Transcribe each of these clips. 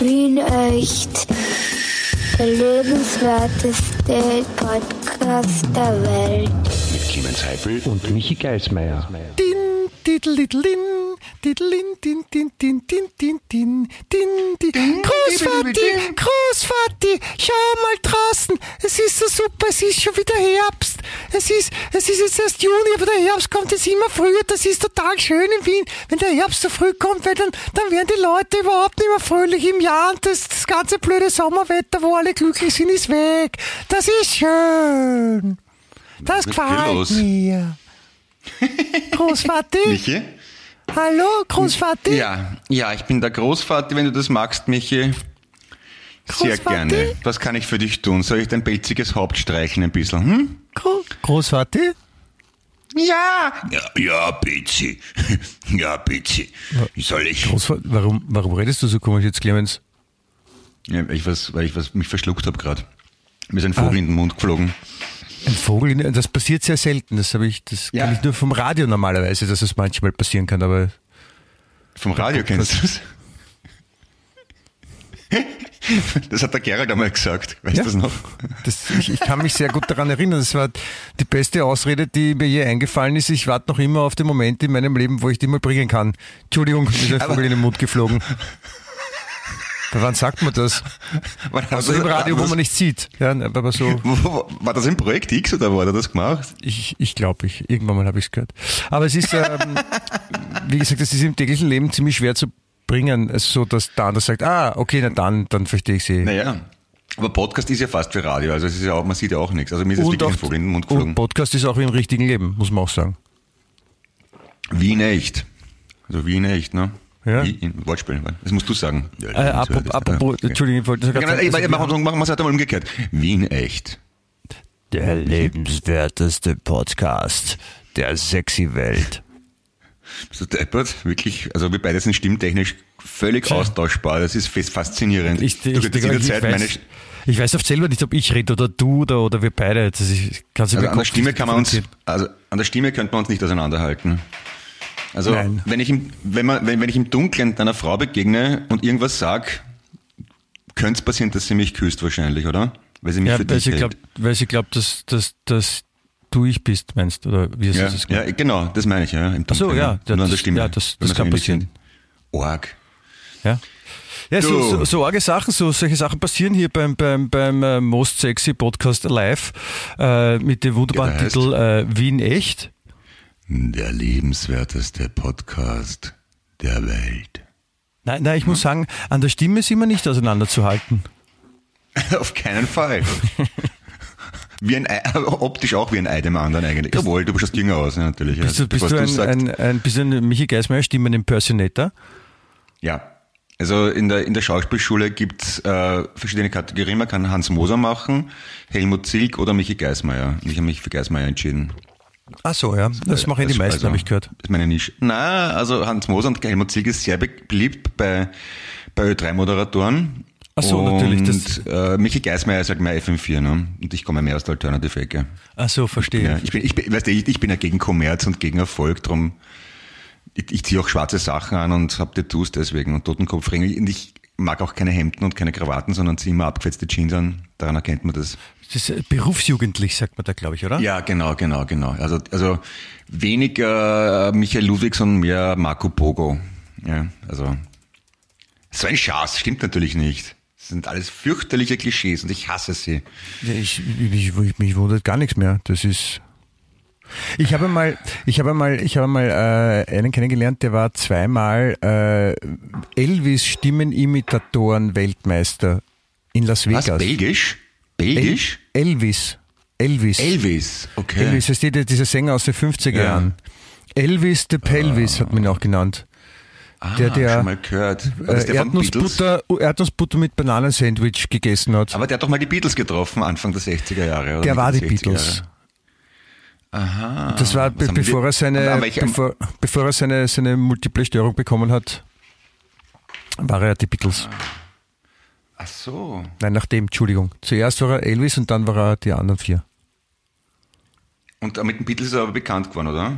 Wien echt. Der lebenswerteste Podcast der Welt. Mit Clemens Heifel und Michi Geismeier. Din, diddlidlin, diddlin, din, din, din, din, din, din, din, din. Großvati, Großvati, schau mal draußen. Es ist so super, es ist schon wieder Herbst. Es ist, es ist jetzt erst Juni, aber der Herbst kommt jetzt immer früher. Das ist total schön in Wien. Wenn der Herbst so früh kommt, weil dann, dann werden die Leute überhaupt nicht mehr fröhlich im Jahr und das, das ganze blöde Sommerwetter, wo alle glücklich sind, ist weg. Das ist schön. Das gefällt mir. Großvati? Michi? Hallo, Großvati? Ja, ja, ich bin der Großvater, wenn du das magst, Michi. Sehr Großvati? gerne. Was kann ich für dich tun? Soll ich dein pelziges Haupt streichen ein bisschen? Hm? Gro Großvati? Ja. Ja, ja, Betsy. Ja. Wie soll ich? Großvati, warum, warum redest du so komisch jetzt, Clemens? Ja, weil ich was, weil ich was mich verschluckt habe gerade. Mir ist ein Vogel in den Mund geflogen. Ein Vogel, das passiert sehr selten. Das habe ich, das Ja. kann ich nur vom Radio normalerweise, dass es manchmal passieren kann, aber Vom Radio kennst du das? Das hat der Gerald einmal gesagt. Weißt du Ja. das noch? das, ich, ich kann mich sehr gut daran erinnern. Das war die beste Ausrede, die mir je eingefallen ist. Ich warte noch immer auf den Moment in meinem Leben, wo ich die mal bringen kann. Entschuldigung, mir ist ein Vogel in den Mund geflogen. Wann sagt man das? War das, Also im Radio, wo man nicht sieht. Ja, aber so. War das im Projekt X oder wo hat er das gemacht? Ich, ich glaube, ich, irgendwann mal habe ich es gehört. Aber es ist, ähm, wie gesagt, es ist im täglichen Leben ziemlich schwer zu bringen, so dass der andere sagt, ah, okay, na dann, dann verstehe ich sie. Naja. Aber Podcast ist ja fast wie Radio, also es ist ja auch, man sieht ja auch nichts. Also mir ist jetzt wirklich ein Vogel in den Mund und geflogen. Podcast ist auch wie im richtigen Leben, muss man auch sagen. Wie in echt. Also wie in echt, ne? Ja. Wie in Wortspiel. Das musst du sagen. Ja, Äh, apropos, apropos, Entschuldigung, ich wollte das Ja, genau, sagen, ich- machen wir es halt einmal umgekehrt. Wie in echt. der lebenswerteste Podcast der sexy Welt. Bist du deppert? Wirklich, also wir beide sind stimmtechnisch völlig austauschbar. Das ist faszinierend. Ich, du ich, könntest ich, jederzeit meine, weiß, ich weiß oft selber nicht, ob ich rede oder du oder, oder wir beide. Das ist, also an der Stimme kann man uns, also an der Stimme könnte man uns nicht auseinanderhalten. Also Nein. wenn ich im, wenn man, wenn, wenn ich im Dunkeln einer Frau begegne und irgendwas sag, könnte es passieren, dass sie mich küsst wahrscheinlich, oder? Weil sie mich Ja, für weil dich sie hält. glaubt, weil sie glaubt, dass, dass, dass du ich bist, meinst oder wie ja, ist es ja, genau, das meine ich, ja. Im Ach so, Dunkeln, ja, Nur ja, an der das- Stimme. ja, das- das kann passieren. Org. Ja. Ja, so, so, so arge Sachen, so solche Sachen passieren hier beim, beim, beim äh, Most Sexy Podcast Live äh, mit dem wunderbaren Ja, Titel äh, Wien echt. Der lebenswerteste Podcast der Welt. Nein, nein, ich muss sagen, an der Stimme sind wir nicht auseinanderzuhalten. Auf keinen Fall. Wie ein Ei, optisch auch wie ein Ei dem anderen eigentlich. Jawohl, du schaust jünger aus, ja, natürlich. Bist du, bist Was du ein, sagst. ein, ein bisschen Michi Geismeier Stimmen-Impersonator? Ja. Also in der, in der Schauspielschule gibt's äh, verschiedene Kategorien. Man kann Hans Moser machen, Helmut Zilk oder Michi Geismeier. Ich habe mich für Geismeier entschieden. Ach so, ja. Das machen die Also, meisten, habe ich gehört. Das ist meine Nische. Na, also Hans Moser und Helmut Zilk ist sehr be- beliebt bei, bei Ö3-Moderatoren. Ach so, und, natürlich, das- Äh, Michi Geismeier ist halt mehr FM4, ne? Und ich komme mehr aus der Alternative-Ecke. Ach so, verstehe. Ja, ich bin, ich bin, weißt du, ich, ich bin ja gegen Kommerz und gegen Erfolg, drum ich, ich ziehe auch schwarze Sachen an und hab Tattoos deswegen und Totenkopfringe. Und ich mag auch keine Hemden und keine Krawatten, sondern ziehe immer abgefetzte Jeans an. Daran erkennt man das. Das ist äh, berufsjugendlich, sagt man da, glaube ich, oder? Ja, genau, genau, genau. Also, also weniger Michael Ludwigs und mehr Marco Pogo. Ja, also so ein Schatz, stimmt natürlich nicht. Das sind alles fürchterliche Klischees und ich hasse sie. Ich, ich, mich wundert gar nichts mehr. Das ist. Ich habe mal, ich habe mal, ich habe mal äh, einen kennengelernt, der war zweimal äh, Elvis Stimmenimitatoren Weltmeister in Las Vegas. Was, belgisch? Belgisch? El Elvis. Elvis. Elvis, okay. Elvis, das ist dieser Sänger aus den 50er Ja. Jahren. Elvis the Pelvis hat man ihn auch genannt. Ah, der- der, schon mal gehört. Äh, der? Erdnussbutter, Erdnussbutter mit Bananensandwich gegessen hat. Aber der hat doch mal die Beatles getroffen, Anfang der 60er Jahre. Oder der war die Mitte der 60er Beatles. Jahre. Aha. Das war, be bevor er seine, bevor, bevor er seine, seine multiple Störung bekommen hat, war er die Beatles. Ach so. Nein, nachdem, Entschuldigung. Zuerst war er Elvis und dann war er die anderen vier. Und mit den Beatles ist er aber bekannt geworden, oder?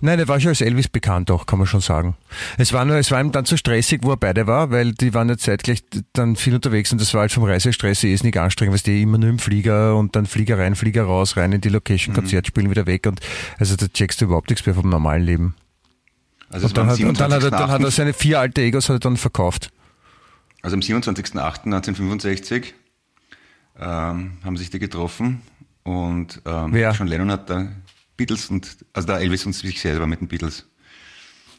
Nein, der war schon als Elvis bekannt auch, kann man schon sagen. Es war nur, es war ihm dann zu stressig, wo er beide war, weil die waren ja zeitgleich dann viel unterwegs und das war halt vom Reisestress eh nicht anstrengend, weil die immer nur im Flieger und dann Flieger rein, Flieger raus, rein in die Location, Mhm. Konzert spielen, wieder weg und also da checkst du überhaupt nichts mehr vom normalen Leben. Also, Und dann, hat, und dann, hat er, dann hat er 27.08. seine vier alte Egos hat er dann verkauft. Also am 27.08.1965 ähm, haben sich die getroffen und ähm, Wer? John Lennon hat da Beatles und, also der Elvis und sich selber mit den Beatles.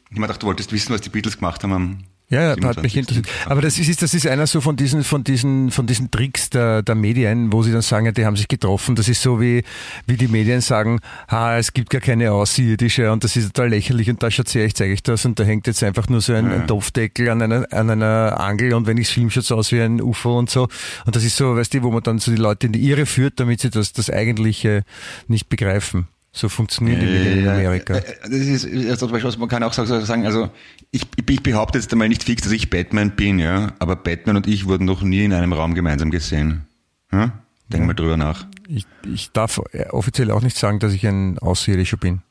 Ich mir gedacht, du wolltest wissen, was die Beatles gemacht haben am Ja, ja, hat mich 27.. interessiert. Aber das ist, das ist einer so von diesen, von diesen, von diesen Tricks der, der Medien, wo sie dann sagen, ja, die haben sich getroffen. Das ist so wie, wie die Medien sagen, ha, es gibt gar keine Außerirdische und das ist total lächerlich und da schaut her, ich zeige euch das und da hängt jetzt einfach nur so ein, ein Topfdeckel an einer, an einer Angel und wenn ich film, schaut es aus wie ein UFO und so. Und das ist so, weißt du, wo man dann so die Leute in die Irre führt, damit sie das, das Eigentliche nicht begreifen. So funktionieren die Medien in Amerika. Äh, Das ist, also zum Beispiel, man kann auch sagen, also ich, ich behaupte jetzt einmal nicht fix, dass ich Batman bin, ja, aber Batman und ich wurden noch nie in einem Raum gemeinsam gesehen. Ja? Denk mal drüber nach. Ich, ich darf offiziell auch nicht sagen, dass ich ein Außerirdischer bin.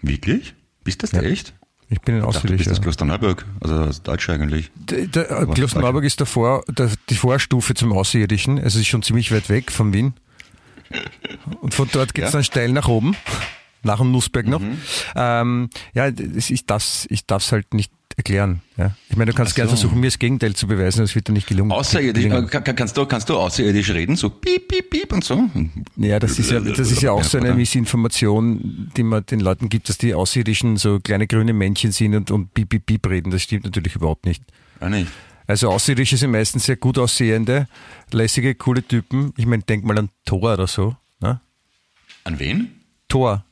Wirklich? Bist das echt? Ich bin ein Außerirdischer. das Klosterneuburg, also das Deutsche eigentlich. Der, der, äh, Klosterneuburg ist davor, der, die Vorstufe zum Außerirdischen. Also es ist schon ziemlich weit weg von Wien. Und von dort geht's Ja. dann steil nach oben, nach dem Nussberg noch. Mhm. Ähm, ja, ich darf's, ich darf's halt nicht erklären. Ja. Ich meine, du kannst Ach gerne so. versuchen, mir das Gegenteil zu beweisen, das wird dir nicht gelungen. Außerirdisch, kann- kannst, du, kannst du außerirdisch reden? So piep, piep, piep und so? Ja, das ist ja, das ist ja auch so eine? Missinformation, die man den Leuten gibt, dass die Außerirdischen so kleine grüne Männchen sind und, und piep, piep, piep reden. Das stimmt natürlich überhaupt nicht. Ah, nicht. Also Außerirdische sind meistens sehr gut aussehende, lässige, coole Typen. Ich meine, denk mal an Thor oder so. Ne? An wen? Thor.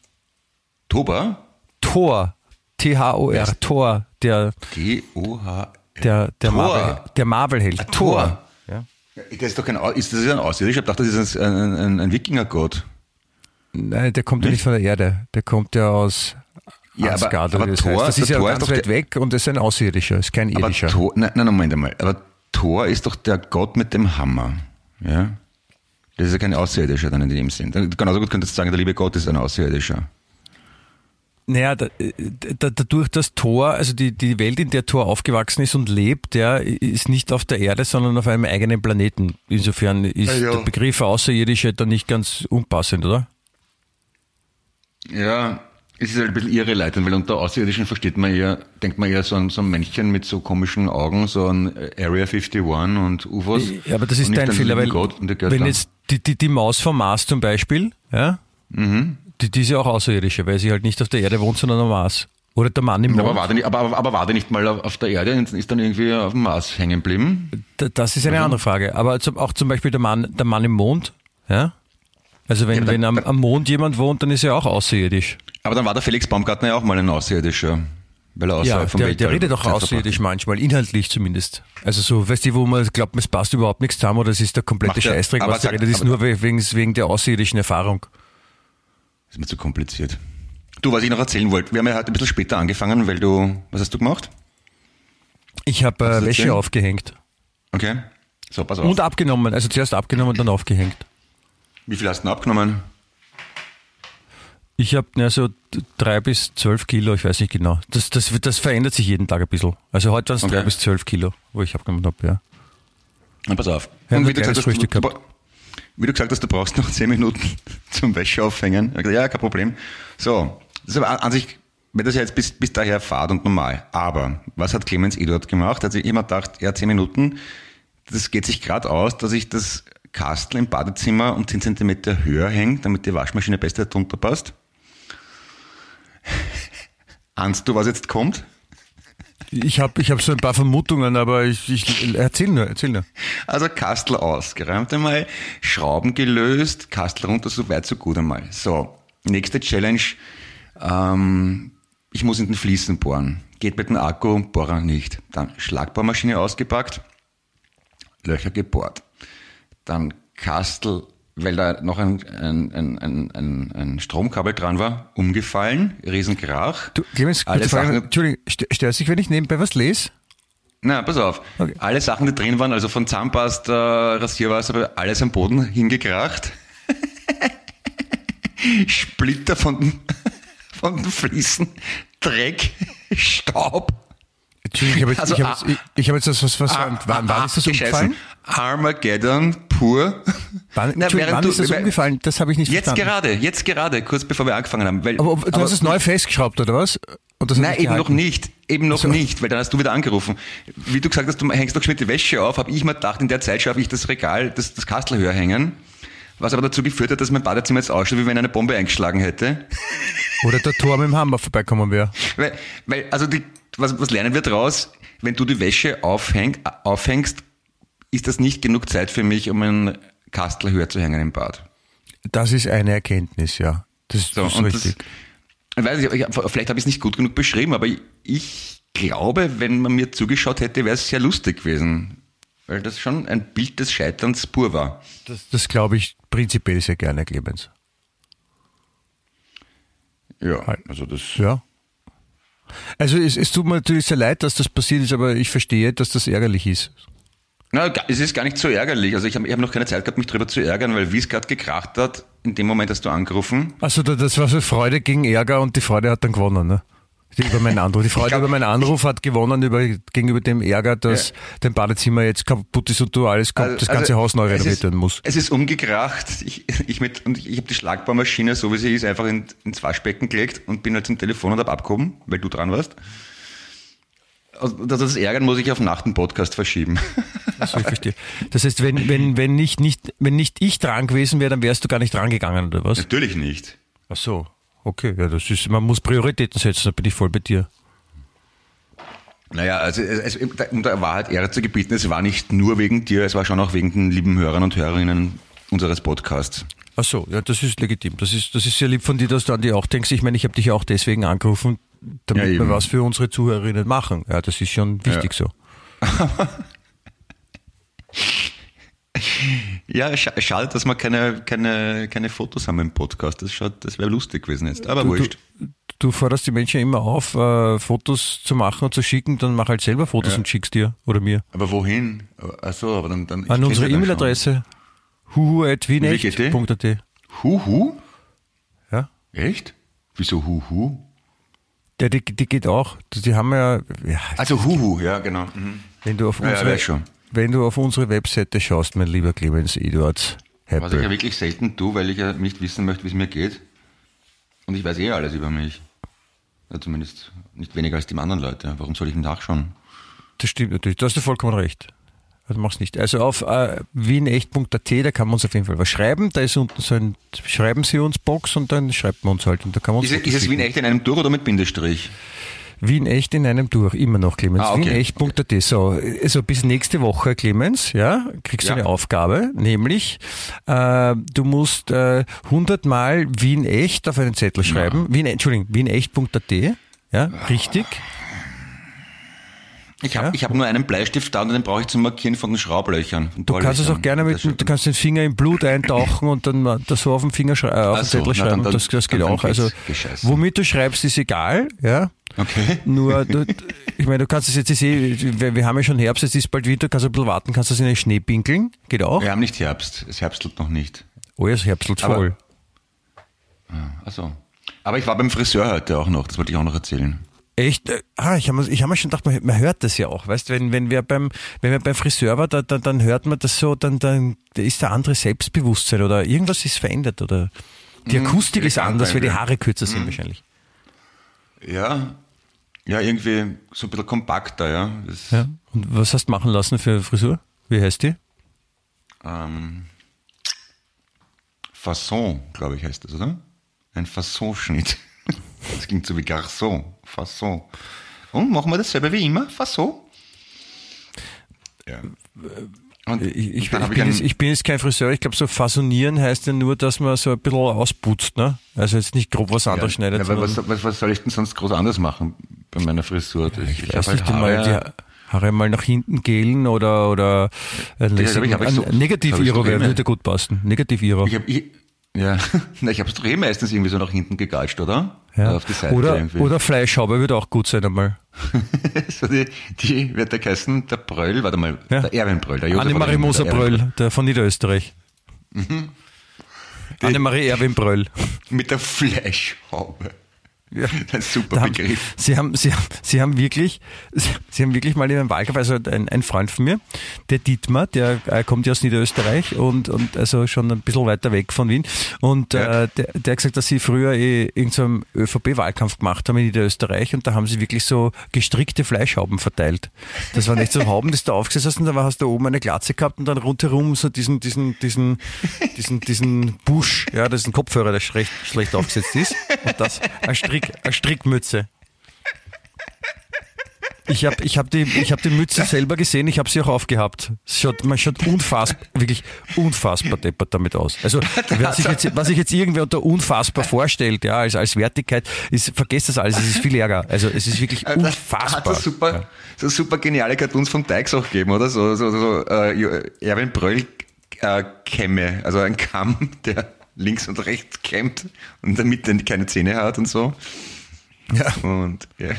Toba? Thor. T-H-O-R. Thor. Der, T-O-H. der, der Thor. Marvel, der Marvel-Held. Ah, Thor. Ja. Das ist doch kein, ist das ein Außerirdischer? Ich dachte, das ist ein, ein, ein, ein Wikingergott. Nein, der kommt ja nicht von der Erde. Der kommt ja aus Ja, aber- aber Thor- heißt. Das ist ja Thor ist ganz doch weit der- weg und ist ein Außerirdischer, ist kein Aber irdischer. Thor, nein, nein, Moment einmal. Aber Thor ist doch der Gott mit dem Hammer. Ja? Das ist ja kein Außerirdischer dann in dem Sinn. Genauso gut könntest du sagen, der liebe Gott ist ein Außerirdischer. Naja, da, da, dadurch, dass Thor, also die, die Welt, in der Thor aufgewachsen ist und lebt, ja, ist nicht auf der Erde, sondern auf einem eigenen Planeten. Insofern ist Ja, ja. der Begriff Außerirdische dann nicht ganz unpassend, oder? Ja, es ist halt ein bisschen irreleitend, weil unter Außerirdischen versteht man eher, denkt man eher so an so ein Männchen mit so komischen Augen, so an Area 51 und UFOs. Ja, aber das ist dein Fehler, weil wenn Götter. jetzt die, die, die Maus vom Mars zum Beispiel, ja, Mhm. die, die ist ja auch Außerirdische, weil sie halt nicht auf der Erde wohnt, sondern am Mars. Oder der Mann im Mond. aber, war der nicht, aber, aber, war der nicht mal auf der Erde und ist dann irgendwie auf dem Mars hängen geblieben? Da- Das ist eine Mhm. andere Frage. Aber auch zum Beispiel der Mann, der Mann im Mond, ja. Also wenn, Ja, aber wenn da- am, am Mond jemand wohnt, dann ist er auch außerirdisch. Aber dann war der Felix Baumgartner ja auch mal ein Außerirdischer. Weil er Ja, vom der, Weltall der redet auch außerirdisch manchmal, inhaltlich zumindest. Also so, weißt du, wo man glaubt, es passt überhaupt nichts zusammen oder es ist der komplette Macht er- Scheißdreck, aber was sag- redet, ist nur we- wegen, wegen der außerirdischen Erfahrung. Ist mir zu kompliziert. Du, was ich noch erzählen wollte, wir haben ja heute ein bisschen später angefangen, weil du, was hast du gemacht? Ich habe äh, Wäsche aufgehängt. Okay. So, pass auf. Und abgenommen, also zuerst abgenommen, dann aufgehängt. Wie viel hast du denn abgenommen? Ich habe ja so drei bis zwölf Kilo, ich weiß nicht genau. Das, das, das verändert sich jeden Tag ein bisschen. Also heute waren es Okay. drei bis zwölf Kilo, wo ich abgenommen habe, ja. Na, pass auf. Ja, Und wie du, gesagt hast, du, gehabt. wie du gesagt hast, du brauchst noch zehn Minuten zum Wäsche aufhängen. Ja, kein Problem. So, das ist aber an sich, wenn das ja jetzt bis, bis daher fahrt und normal. Aber was hat Clemens Eduard gemacht? Also ich immer gedacht, ja, zehn Minuten, das geht sich gerade aus, dass ich das Kastel im Badezimmer um 10 Zentimeter höher hängt, damit die Waschmaschine besser drunter passt. Ahnst du, was jetzt kommt? Ich habe ich hab so ein paar Vermutungen, aber ich, ich erzähl nur, erzähl nur. Also Kastel ausgeräumt einmal, Schrauben gelöst, Kastel runter, so weit, so gut einmal. So, nächste Challenge, ähm, ich muss in den Fliesen bohren. Geht mit dem Akku, Bohrer nicht. Dann Schlagbohrmaschine ausgepackt, Löcher gebohrt. Dann Kastel, weil da noch ein, ein, ein, ein, ein, Stromkabel dran war, umgefallen, Riesenkrach. Du, Clemens, Alle Frage, Sachen- Entschuldigung, st- störst dich, wenn ich nebenbei was lese? Na, pass auf. Okay. Alle Sachen, die drin waren, also von Zahnpasta, Rasierwasser, alles am Boden hingekracht. Splitter von, von den Fliesen, Dreck, Staub. Entschuldigung, ich habe jetzt, Also, ich hab jetzt, ich, ich hab jetzt das, was, was, Ah, wann, wann ist das umgefallen? Armageddon pur. Wann, Na, wann du- ist das umgefallen? Das habe ich nicht Jetzt verstanden. gerade, jetzt gerade, kurz bevor wir angefangen haben. Weil, Aber, ob- du hast es neu festgeschraubt, oder was? Und das Nein, eben noch nicht. Eben noch Ach so. nicht, weil dann hast du wieder angerufen. Wie du gesagt hast, du hängst doch die Wäsche auf, habe ich mir gedacht, in der Zeit schaffe ich das Regal, das, das Kastel höher hängen. Was aber dazu geführt hat, dass mein Badezimmer jetzt ausschaut, wie wenn eine Bombe eingeschlagen hätte. Oder der Tor mit dem Hammer vorbeikommen wäre. Weil, weil also die, was, was lernen wir draus? Wenn du die Wäsche aufhäng, aufhängst, ist das nicht genug Zeit für mich, um ein Kastel höher zu hängen im Bad. Das ist eine Erkenntnis, ja. Das, So, das ist richtig. das, weiß ich, vielleicht habe ich es nicht gut genug beschrieben, aber ich glaube, wenn man mir zugeschaut hätte, wäre es sehr lustig gewesen. Weil das schon ein Bild des Scheiterns pur war. Das, das glaube ich prinzipiell sehr gerne, Clemens. Ja, also das. Ja. Also es, es tut mir natürlich sehr leid, dass das passiert ist, aber ich verstehe, dass das ärgerlich ist. Na, es ist gar nicht so ärgerlich. Also ich habe ich hab noch keine Zeit gehabt, mich drüber zu ärgern, weil wie es gerade gekracht hat, in dem Moment hast du angerufen. Also da- das war so Freude gegen Ärger und die Freude hat dann gewonnen, ne? Die, über meinen Anruf. Die Freude glaub- über meinen Anruf hat gewonnen über, gegenüber dem Ärger, dass dein Badezimmer jetzt kaputt ist und du alles kommt, das ganze Also, Haus neu renoviert werden muss. Es ist umgekracht. Ich, ich mit, und ich habe die Schlagbohrmaschine, so wie sie ist, einfach in, ins Waschbecken gelegt und bin halt zum Telefon und hab abgehoben, weil du dran warst. Also das, das Ärgern muss ich auf Nacht einen Podcast verschieben. Verstehe. Das heißt, wenn, wenn, wenn, nicht, nicht, wenn nicht ich dran gewesen wäre, dann wärst du gar nicht dran gegangen, oder was? Natürlich nicht. Ach so. Okay, ja, das ist, man muss Prioritäten setzen, da bin ich voll bei dir. Naja, also es, es, um der Wahrheit Ehre zu gebieten, es war nicht nur wegen dir, es war schon auch wegen den lieben Hörern und Hörerinnen unseres Podcasts. Ach so, ja, das ist legitim. Das ist, das ist sehr lieb von dir, dass du an die auch denkst. Ich meine, ich habe dich ja auch deswegen angerufen, damit Ja, wir was für unsere Zuhörerinnen machen. Ja, das ist schon wichtig so. Ja, scha schade, dass wir keine, keine, keine Fotos haben im Podcast. Das, schaut- das wäre lustig gewesen jetzt. Aber Du, wurscht. du, du forderst die Menschen immer auf, äh, Fotos zu machen und zu schicken, dann mach halt selber Fotos Ja. und schickst dir oder mir. Aber wohin? Achso, aber dann. dann An unsere ja E-Mail-Adresse schon. Huhu? Ja? Echt? Wieso Huhu? Der, die, die geht auch. Die haben ja, ja Also Huhu, ja, genau. Mhm. wenn du auf Ja, ja, unsere, weiß schon. Wenn du auf unsere Webseite schaust, mein lieber Clemens Eduards Was ich ja wirklich selten tue, weil ich ja nicht wissen möchte, wie es mir geht. Und ich weiß eh alles über mich. Ja, zumindest nicht weniger als die anderen Leute. Warum soll ich nachschauen? Das stimmt natürlich. Da hast du vollkommen recht. Also mach's nicht. Also auf äh, wienecht.at, da kann man uns auf jeden Fall was schreiben. Da ist unten so ein Schreiben Sie uns Box und dann schreibt man uns halt. Und da kann man uns Ist, es- ist es Wien echt in einem Durch oder mit Bindestrich? Wien echt in einem durch, immer noch, Clemens. Ah, okay. Wienecht.at. So, also bis nächste Woche, Clemens, ja, kriegst du Ja. eine Aufgabe, nämlich äh, du musst äh, 100 Mal Wien echt auf einen Zettel schreiben. Wien, Entschuldigung, wienecht.at. Ja, richtig. Ich habe Ja? ich hab nur einen Bleistift da und den brauche ich zum Markieren von den Schraublöchern. von Du kannst es auch gerne mit, du kannst den Finger im Blut eintauchen und dann das so auf dem Finger äh, auf den so, Zettel na, schreiben. dann- und das, das geht dann- dann auch. Also, womit du schreibst, ist egal, ja. Okay. Nur, du, ich meine, du kannst es jetzt ich sehe, wir, wir haben ja schon Herbst, es ist bald Winter, kannst du ein bisschen warten, kannst du das in den Schnee pinkeln, geht auch. Wir haben nicht Herbst. Es herbstelt noch nicht. Oh, ja, es herbstelt voll. Also. Aber ich war beim Friseur heute auch noch. Das wollte ich auch noch erzählen. Echt? Ah, ich habe mir, ich hab mir schon gedacht, man, man hört das ja auch, weißt, wenn wenn wir beim wenn wir beim Friseur war, da, dann, dann hört man das so, dann dann ist der andere Selbstbewusstsein oder irgendwas ist verändert oder die Akustik ist eleganter anders, weil die. Haare kürzer sind wahrscheinlich. Ja. Ja, irgendwie so ein bisschen kompakter, ja. Das, Ja. Und was hast du machen lassen für Frisur? Wie heißt die? ähm, Fasson, glaube ich, heißt das, oder? Ein Fasson-Schnitt. Das klingt so wie Garçon. Fasson. Und machen wir dasselbe wie immer? Fasson? Ja. Und, Ich, ich, und ich, bin, jetzt, ich bin jetzt kein Friseur, ich glaube so fasonieren heißt ja nur, dass man so ein bisschen ausputzt, ne? Also jetzt nicht grob was anderes schneidet. ja, aber was, was, was soll ich denn sonst groß anders machen bei meiner Frisur? Ich, ich hab weiß nicht halt Haare- die Haare mal nach hinten gelen oder, oder ein, Das hab ich- hab ich so- ein negativ hab ich Iro so wäre, immer. würde gut passen. Negativ Iro. Ich habe ich, ja, na, ich habe es doch eh meistens irgendwie so nach hinten gegatscht, oder? Ja. Auf die Seite Oder, irgendwie. oder Fleischhaube würde auch gut sein einmal. so die, die wird der geheißen, der Bröll, warte mal, Ja. der Erwin Bröll, der Annemarie oder Moser Bröll, der von Niederösterreich. Annemarie Erwin Bröll. Mit der Fleischhaube. Ja. Ein super haben, Begriff. Sie haben, Sie haben, Sie haben wirklich, Sie haben wirklich mal in einem Wahlkampf, also ein, ein Freund von mir, der Dietmar, der äh, kommt ja aus Niederösterreich und, und also schon ein bisschen weiter weg von Wien. Und Ja. äh, der, der hat gesagt, dass sie früher eh irgendeinen so ÖVP-Wahlkampf gemacht haben in Niederösterreich und da haben sie wirklich so gestrickte Fleischhauben verteilt. Das waren nicht so Hauben, die du da aufgesetzt hast und da hast du oben eine Glatze gehabt und dann rundherum so diesen, diesen, diesen, diesen, diesen Busch, ja, das ist ein Kopfhörer, der schlecht, schlecht aufgesetzt ist. Und das, ein Strick, eine Strickmütze. Ich habe ich hab die, ich hab die Mütze selber gesehen, ich habe sie auch aufgehabt. Schaut, man schaut unfassbar, wirklich unfassbar deppert damit aus. Also was ich jetzt, was ich jetzt irgendwer unter unfassbar vorstellt, ja, als, als Wertigkeit, ist, vergesst das alles, es ist viel ärger. Also es ist wirklich Hat unfassbar. es super, so super geniale Cartoons vom Teix auch gegeben, oder? So, so, so äh, Erwin Bröll äh, Kämme, also ein Kamm, der links und rechts kämmt und der Mitte keine Zähne hat und so. Ja, Und ja.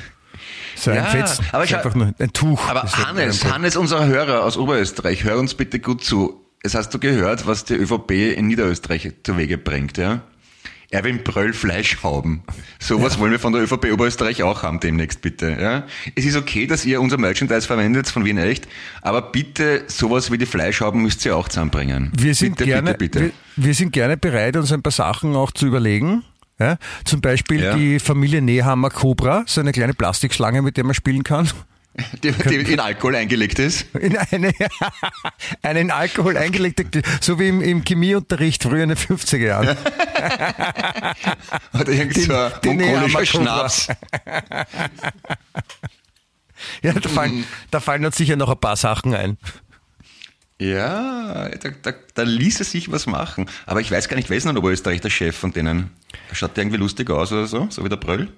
so ein Ja, Fetz, aber ich- einfach nur ein Tuch. Aber Hannes, Hannes, unser Hörer aus Oberösterreich, hör uns bitte gut zu. Es hast du gehört, was die ÖVP in Niederösterreich zu Wege bringt, ja? Erwin Bröll Fleischhauben. Sowas wollen wir von der ÖVP Oberösterreich auch haben demnächst, bitte, ja? Es ist okay, dass ihr unser Merchandise verwendet von Wien Echt, aber bitte sowas wie die Fleischhauben müsst ihr auch zusammenbringen. Wir sind, bitte, gerne, bitte, bitte. Wir, wir sind gerne bereit, uns ein paar Sachen auch zu überlegen. Ja? Zum Beispiel Ja. die Familie Nehammer Cobra, so eine kleine Plastikschlange, mit der man spielen kann. Die, die in Alkohol eingelegt ist. In eine, einen Alkohol eingelegte, so wie im, im Chemieunterricht früher in den 50er Jahren. Oder irgend so ein mongolischer. Schnaps. Ja, da fallen, da fallen uns sicher noch ein paar Sachen ein. Ja, da, da, da ließ es sich was machen. Aber ich weiß gar nicht, wer ist denn in Oberösterreich der Chef von denen? Schaut der irgendwie lustig aus oder so? So wie der Bröll?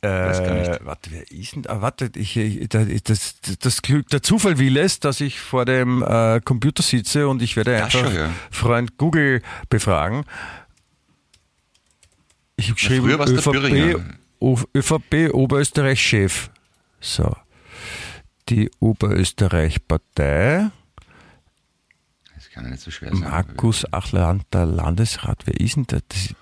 Äh, warte, wer ist denn? Ah, warte, ich, ich, da- das, das Glück, der Zufall will es, dass ich vor dem äh, Computer sitze und ich werde einfach schon, ja. Freund Google befragen. Ich habe geschrieben, der ÖVP, ÖVP Oberösterreich-Chef. So. Die Oberösterreich-Partei. Das kann ja nicht so schwer sein. Markus Achler, der Landesrat. Wer ist denn der? Das,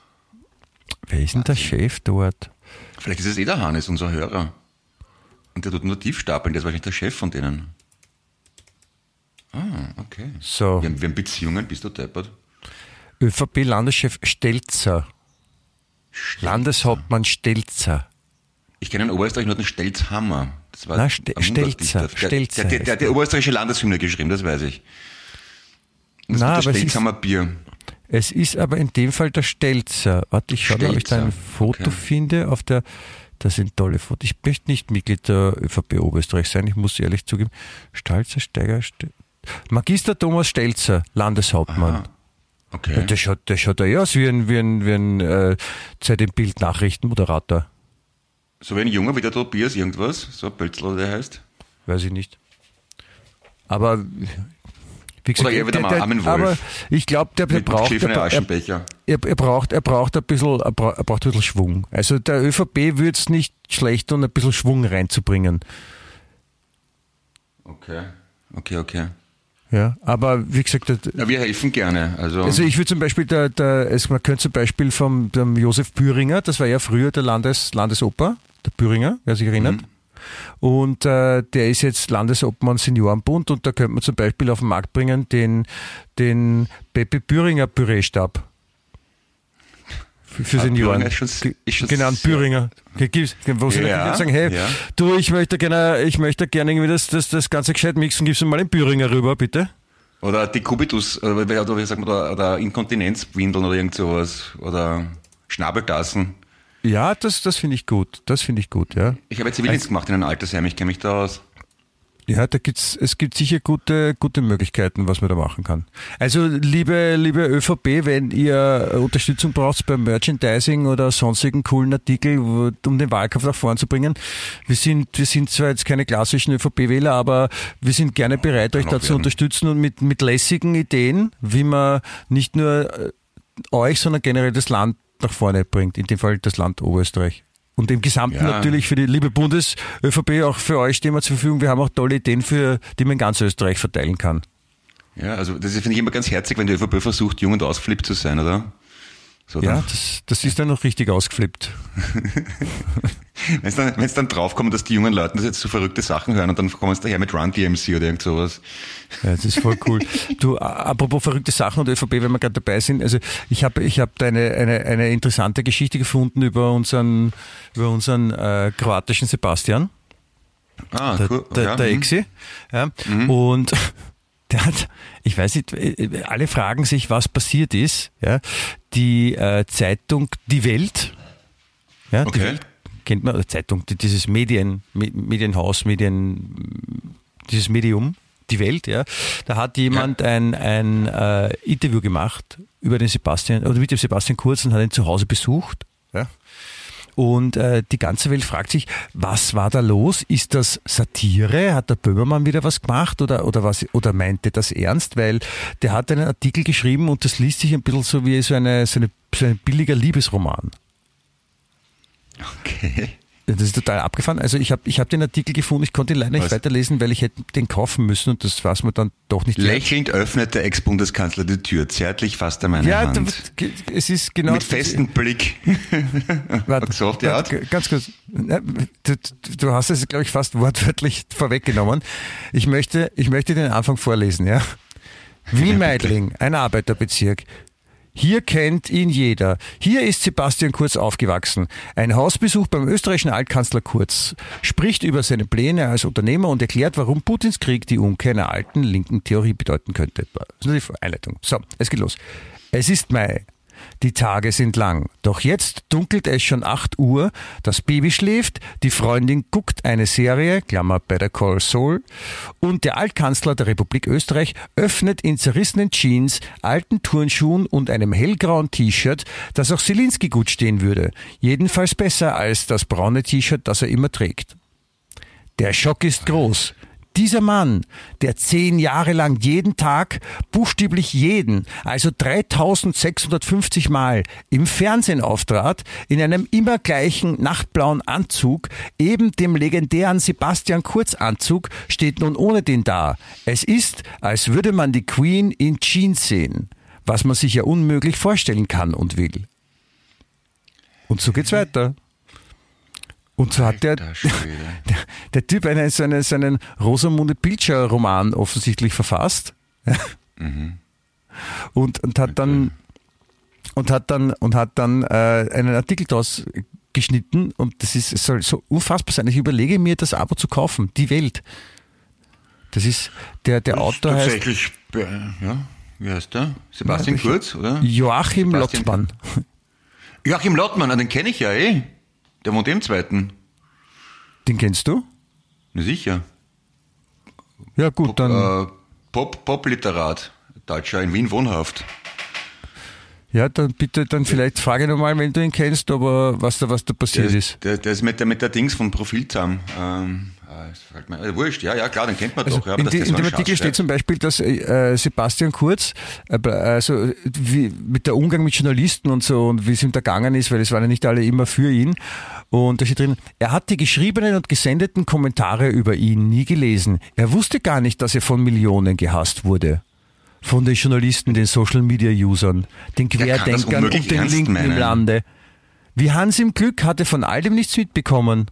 wer ist denn der Chef dort? Vielleicht ist es eh der Hannes, unser Hörer. Und der tut nur tief stapeln, der ist wahrscheinlich der Chef von denen. Ah, okay. So. Wir haben, wir haben Beziehungen, bist du deppert? ÖVP-Landeschef Stelzer. Landeshauptmann Stelzer. Ich kenne in Oberösterreich nur den Stelzhammer. Das war Na, Ste- Stelzer. Der, Stelzer der, der, der hat die oberösterreichische Landeshymne geschrieben, das weiß ich. Und Na, das aber Stelzhammer Bier. Es ist aber in dem Fall der Stelzer. Warte, ich schaue, ob ich da ein Stelzer, Foto okay. finde auf der. Das sind tolle Fotos. Ich möchte nicht Mitglied der ÖVP Oberösterreich sein, ich muss ehrlich zugeben. Stelzer, Steiger, Stel Magister Thomas Stelzer, Landeshauptmann. Okay. Der schaut, der schaut ja eh aus wie ein, wie ein, wie ein äh, Zeit im Bild Nachrichtenmoderator. So wie ein Junge wie der Tobias irgendwas, so ein Pölzl, der heißt. Weiß ich nicht. Aber wie gesagt, Oder eher wieder der- der- Armin Wolf. aber ich glaube, der, der braucht, er, er, er braucht, er braucht ein bisschen, er braucht, er braucht ein bisschen Schwung. Also der ÖVP würde es nicht schlecht tun, ein bisschen Schwung reinzubringen. Okay. Okay, okay. Ja, aber wie gesagt, Ja, wir helfen gerne. Also, also ich würde zum Beispiel, der, der, es, man könnte zum Beispiel vom Josef Büringer, das war ja früher der Landes, Landesoper, der Büringer, wer sich erinnert. Und äh, der ist jetzt Landesobmann Seniorenbund und da könnte man zum Beispiel auf den Markt bringen den, den Pepe Büringer Pürierstab. Für, für Ah, Senioren. Büringer ist schon- ist schon genannt sehr- Büringer. Gibt's- Wo sie Ja, sagen, hey, ja. du, ich möchte gerne, ich möchte gerne irgendwie das, das, das ganze gescheit mixen, gibst du mal den Büringer rüber, bitte? oder Dekubitus, oder, oder, sagt man, oder, oder Inkontinenzwindeln oder irgend sowas. Oder Schnabeltassen. Ja, das, das finde ich gut. Das finde ich gut, ja. Ich habe ja Zivildienst gemacht in einem Altersheim, ich kenne mich da aus. Ja, da gibt's, es gibt sicher gute, gute Möglichkeiten, was man da machen kann. Also, liebe, liebe ÖVP, wenn ihr Unterstützung braucht beim Merchandising oder sonstigen coolen Artikel, um den Wahlkampf nach vorn zu bringen, wir sind, wir sind zwar jetzt keine klassischen ÖVP-Wähler, aber wir sind gerne bereit, euch da zu unterstützen und mit, mit lässigen Ideen, wie man nicht nur äh, euch, sondern generell das Land nach vorne bringt. In dem Fall das Land Oberösterreich. Und im Gesamten Ja. natürlich für die liebe Bundes-ÖVP, auch für euch stehen wir zur Verfügung. Wir haben auch tolle Ideen, für, die man in ganz Österreich verteilen kann. Ja, also das finde ich immer ganz herzig, wenn die ÖVP versucht, jung und ausflippt zu sein, oder? So, Ja, das, das ist dann noch richtig ausgeflippt. Wenn es dann, wenn's dann draufkommt, dass die jungen Leute das jetzt so verrückte Sachen hören und dann kommen sie daher mit Run DMC oder irgend sowas. Ja, das ist voll cool. Du, apropos verrückte Sachen und ÖVP, wenn wir gerade dabei sind, also ich habe ich hab da eine, eine, eine interessante Geschichte gefunden über unseren, über unseren äh, kroatischen Sebastian, Ah, der, cool. der, ja, der mhm. Exi. Ja, Und der hat, ich weiß nicht, äh, alle fragen sich, was passiert ist. Ja, die äh, Zeitung Die Welt, ja, die Okay. Welt kennt man, oder Zeitung, die- dieses Medien, Me- Medienhaus, Medien, dieses Medium, die Welt, ja, da hat jemand ein, ein äh, Interview gemacht über den Sebastian, oder mit dem Sebastian Kurz und hat ihn zu Hause besucht. Und äh, die ganze Welt fragt sich, was war da los? Ist das Satire? Hat der Böhmermann wieder was gemacht oder, oder was oder meinte das ernst? Weil der hat einen Artikel geschrieben und das liest sich ein bisschen so wie so, eine, so, eine, so ein billiger Liebesroman. Okay. Das ist total abgefahren. Also ich habe ich hab den Artikel gefunden, ich konnte ihn leider nicht Was? weiterlesen, weil ich hätte den kaufen müssen und das war es mir dann doch nicht wert. Lächelnd öffnet der Ex-Bundeskanzler die Tür, zärtlich fasst er meine Ja, Hand. es ist genau. Mit festem Blick. Warte, so auf die Art? warte, Ganz kurz. Du, du hast es, glaube ich, fast wortwörtlich vorweggenommen. Ich möchte, ich möchte den Anfang vorlesen, ja. Wien-Meidling, ein Arbeiterbezirk. Hier kennt ihn jeder. Hier ist Sebastian Kurz aufgewachsen. Ein Hausbesuch beim österreichischen Altkanzler Kurz spricht über seine Pläne als Unternehmer und erklärt, warum Putins Krieg die Umkehr einer alten linken Theorie bedeuten könnte. Das ist nur die Einleitung. So, es geht los. Es ist Mai. Die Tage sind lang. Doch jetzt dunkelt es schon 8 Uhr, das Baby schläft, die Freundin guckt eine Serie, Klammer Better Call Saul, und der Altkanzler der Republik Österreich öffnet in zerrissenen Jeans, alten Turnschuhen und einem hellgrauen T-Shirt, das auch Selinski gut stehen würde. Jedenfalls besser als das braune T-Shirt, das er immer trägt. Der Schock ist groß. Dieser Mann, der zehn Jahre lang jeden Tag, buchstäblich jeden, also 3650 Mal im Fernsehen auftrat, in einem immer gleichen nachtblauen Anzug, eben dem legendären Sebastian Kurz Anzug, steht nun ohne den da. Es ist, als würde man die Queen in Jeans sehen, was man sich ja unmöglich vorstellen kann und will. Und so geht's weiter. Und so hat der, der, der Typ einen, so einen, so einen Rosamunde Pilcher Roman offensichtlich verfasst. Und, und hat dann, und hat dann, und hat dann äh, einen Artikel daraus geschnitten und das ist, es soll so unfassbar sein. Ich überlege mir, das Abo zu kaufen. Die Welt. Das ist, der, der Autor heißt Tatsächlich, äh, ja, wie heißt der? Sebastian Ja, Kurz, oder? Joachim Sebastian- Lotzmann. Joachim Lottmann, den kenne ich ja eh. Der wohnt im zweiten. Den kennst du? Na sicher. Ja, gut, dann, Äh, Pop, Pop-Literat. Deutscher in Wien wohnhaft. ja, dann bitte, dann vielleicht frage nochmal, wenn du ihn kennst, aber was da, was da Der, passiert ist. ist, der, der ist mit der, mit der Dings von Profil zusammen. Ähm, mir, äh, wurscht, ja, ja, klar, den kennt man Also doch. Ja, in, die, der in so dem Artikel steht zum Beispiel, dass äh, Sebastian Kurz, äh, also wie, mit der Umgang mit Journalisten und so und wie es ihm da gegangen ist, weil es waren ja nicht alle immer für ihn. Und da steht drin, er hat die geschriebenen und gesendeten Kommentare über ihn nie gelesen. Er wusste gar nicht, dass er von Millionen gehasst wurde. Von den Journalisten, den Social Media Usern, den Querdenkern und den Linken im meinen. Lande. Wie Hans im Glück hatte von all dem nichts mitbekommen.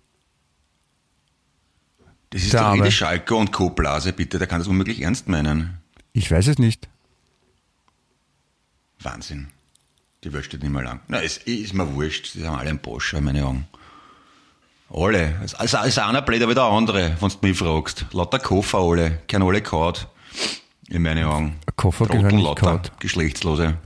Das ist doch eh Arme. die Schalke und Co-Blase, bitte. Der kann das unmöglich ernst meinen. Ich weiß es nicht. Wahnsinn. Die Welt steht nicht mehr lang. Na, es ist mir wurscht. Die haben alle einen Porsche, in meine Augen. Alle. Also, also einer blöder wie der andere, wenn du mich fragst. Lauter Koffer alle. Kein alle kaut. In meine Augen. Ein Koffer Trottel gehören nicht lauter. kaut. Geschlechtslose.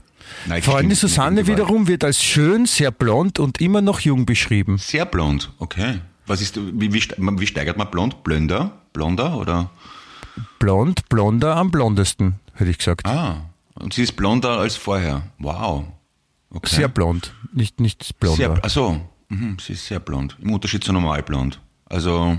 Nein, Freundin Susanne die war wiederum wird als schön, sehr blond und immer noch jung beschrieben. Sehr blond, okay. Was ist, wie, wie steigert man blond? Blonder? Blonder oder? Blond, blonder am blondesten, hätte ich gesagt. Ah, und sie ist blonder als vorher. Wow. Okay. Sehr blond, nicht, nicht blonder. Sehr, achso, mhm, sie ist sehr blond. Im Unterschied zu normal blond. Also,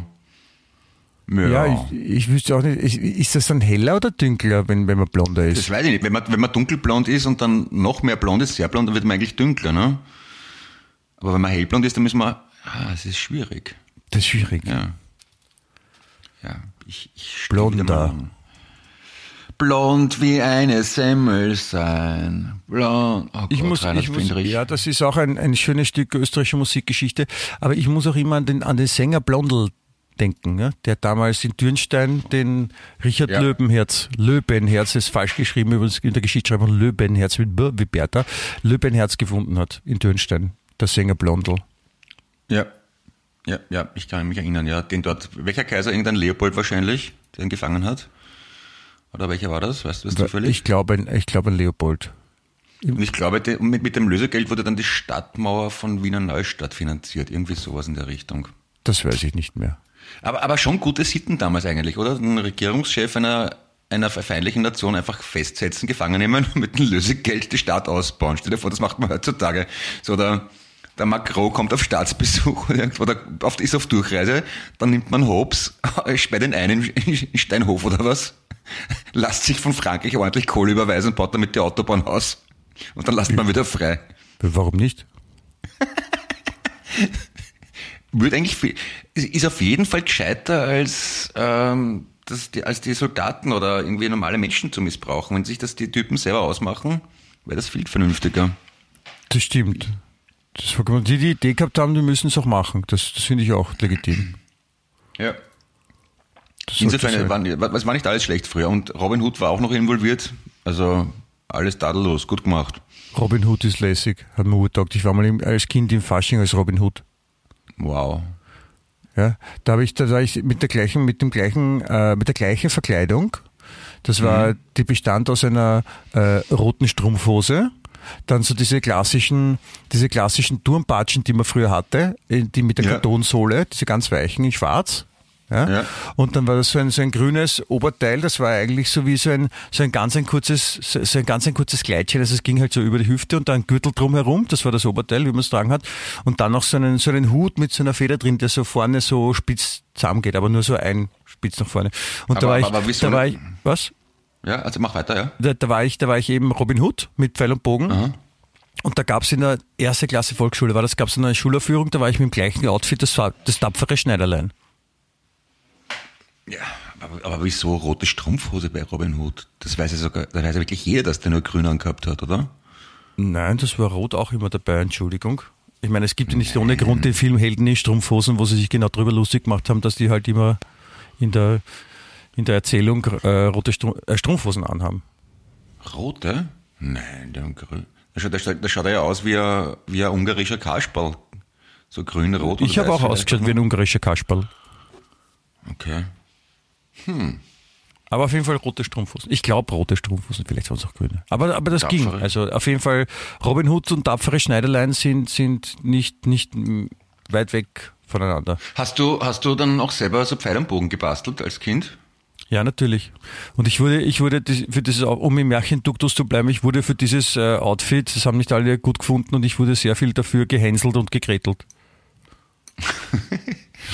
ja. ja, ich, ich wüsste auch nicht, ist- das dann heller oder dunkler, wenn, wenn man blonder ist? das weiß ich nicht. Wenn man, wenn man dunkelblond ist und dann noch mehr blond ist, sehr blond, dann wird man eigentlich dunkler, ne? Aber wenn man hellblond ist, dann müssen wir, ah, es ist schwierig. Das ist schwierig. Ja. Ja, ich, ich Blonder. Blond wie eine Semmel sein. Blond. Oh Ich Gott, muss, Reinhard ich muss, Fendrich. ja, das ist auch ein, ein schönes Stück österreichische Musikgeschichte, aber ich muss auch immer an den, an den Sänger Blondel denken, ja, der damals in Dürnstein den Richard Ja. Löwenherz, Löwenherz ist falsch geschrieben übrigens in der Geschichtsschreibung Löwenherz mit B wie Bertha, Löwenherz gefunden hat in Dürnstein, der Sänger Blondel. Ja. Ja, ja, ich kann mich erinnern, ja. Den dort, welcher Kaiser? Irgendein Leopold wahrscheinlich, der ihn gefangen hat? Oder welcher war das? Weißt du das zufällig? Ich glaube, ein- ich glaube ein Leopold. Und ich glaube, mit, mit dem Lösegeld wurde dann die Stadtmauer von Wiener Neustadt finanziert. Irgendwie sowas in der Richtung. Das weiß ich nicht mehr. Aber, aber schon gute Sitten damals eigentlich, oder? Den Regierungschef einer, einer feindlichen Nation einfach festsetzen, gefangen nehmen und mit dem Lösegeld die Stadt ausbauen. Stell dir vor, das macht man heutzutage. So der, der Macron kommt auf Staatsbesuch oder ist auf Durchreise, dann nimmt man Hobbs, sperrt ihn ein in, in Steinhof oder was, lasst sich von Frankreich ordentlich Kohle überweisen und baut damit die Autobahn aus. Und dann lasst man wieder frei. Warum nicht? Würde eigentlich viel, ist- ist auf jeden Fall gescheiter als, ähm, das, die, als die Soldaten oder irgendwie normale Menschen zu missbrauchen. Wenn sich das die Typen selber ausmachen, wäre das viel vernünftiger. Das stimmt. Das die die Idee gehabt haben, die müssen es auch machen. Das, das finde ich auch legitim. Ja. Das Insofern, sein. war, es war nicht alles schlecht früher. Und Robin Hood war auch noch involviert. Also alles tadellos, gut gemacht. Robin Hood ist lässig, hat mir gut getaugt. Ich war mal im, als Kind im Fasching als Robin Hood. Wow. Ja, da habe ich, da war ich mit der gleichen, mit dem gleichen, äh, mit der gleichen Verkleidung. Das war, die bestand aus einer äh, roten Strumpfhose, dann so diese klassischen, diese klassischen Turmpatschen, die man früher hatte, äh, die mit der Ja. Kartonsohle, diese ganz weichen in Schwarz. Ja? Ja. Und dann war das so ein, so ein grünes Oberteil, das war eigentlich so wie so ein, so ein ganz ein kurzes, so ein ganz ein kurzes Kleidchen, also es ging halt so über die Hüfte und dann ein Gürtel drumherum, das war das Oberteil, wie man es tragen hat. Und dann noch so einen, so einen Hut mit so einer Feder drin, der so vorne so spitz zusammengeht, aber nur so ein spitz nach vorne. Und da Aber- war ich, aber wieso da war ich, was? Ja, also mach weiter, ja. Da, da war ich, da war ich eben Robin Hood mit Pfeil und Bogen. Und da gab es in der erste Klasse Volksschule, war das, gab es eine Schulaufführung, da war ich mit dem gleichen Outfit, das war das tapfere Schneiderlein. Ja, aber, aber wieso rote Strumpfhose bei Robin Hood? Das weiß ja sogar, da weiß ja wirklich jeder, dass der nur grün angehabt hat, oder? Nein, das war rot auch immer dabei, Entschuldigung. Ich meine, es gibt ja nicht ohne Grund den Film Helden in Strumpfhosen, wo sie sich genau darüber lustig gemacht haben, dass die halt immer in der, in der Erzählung äh, rote Stru äh, Strumpfhosen anhaben. Rote? Nein, der hat grün. Da schaut, er ja aus wie ein, wie ein ungarischer Kasperl. So grün-rot. Ich habe auch ausgeschaut wie ein ungarischer Kasperl. Okay. Aber auf jeden Fall rote Strumpfhosen. Ich glaube rote Strumpfhosen, vielleicht waren es auch grüne. Aber, aber das ging. Tapfere. Also auf jeden Fall, Robin Hood und tapfere Schneiderlein sind, sind nicht, nicht weit weg voneinander. Hast du, hast du dann auch selber so Pfeil und Bogen gebastelt als Kind? Ja, natürlich. Und ich wurde, ich wurde für dieses, um im Märchenduktus zu bleiben, ich wurde für dieses äh, Outfit, das haben nicht alle gut gefunden und ich wurde sehr viel dafür gehänselt und gekretelt.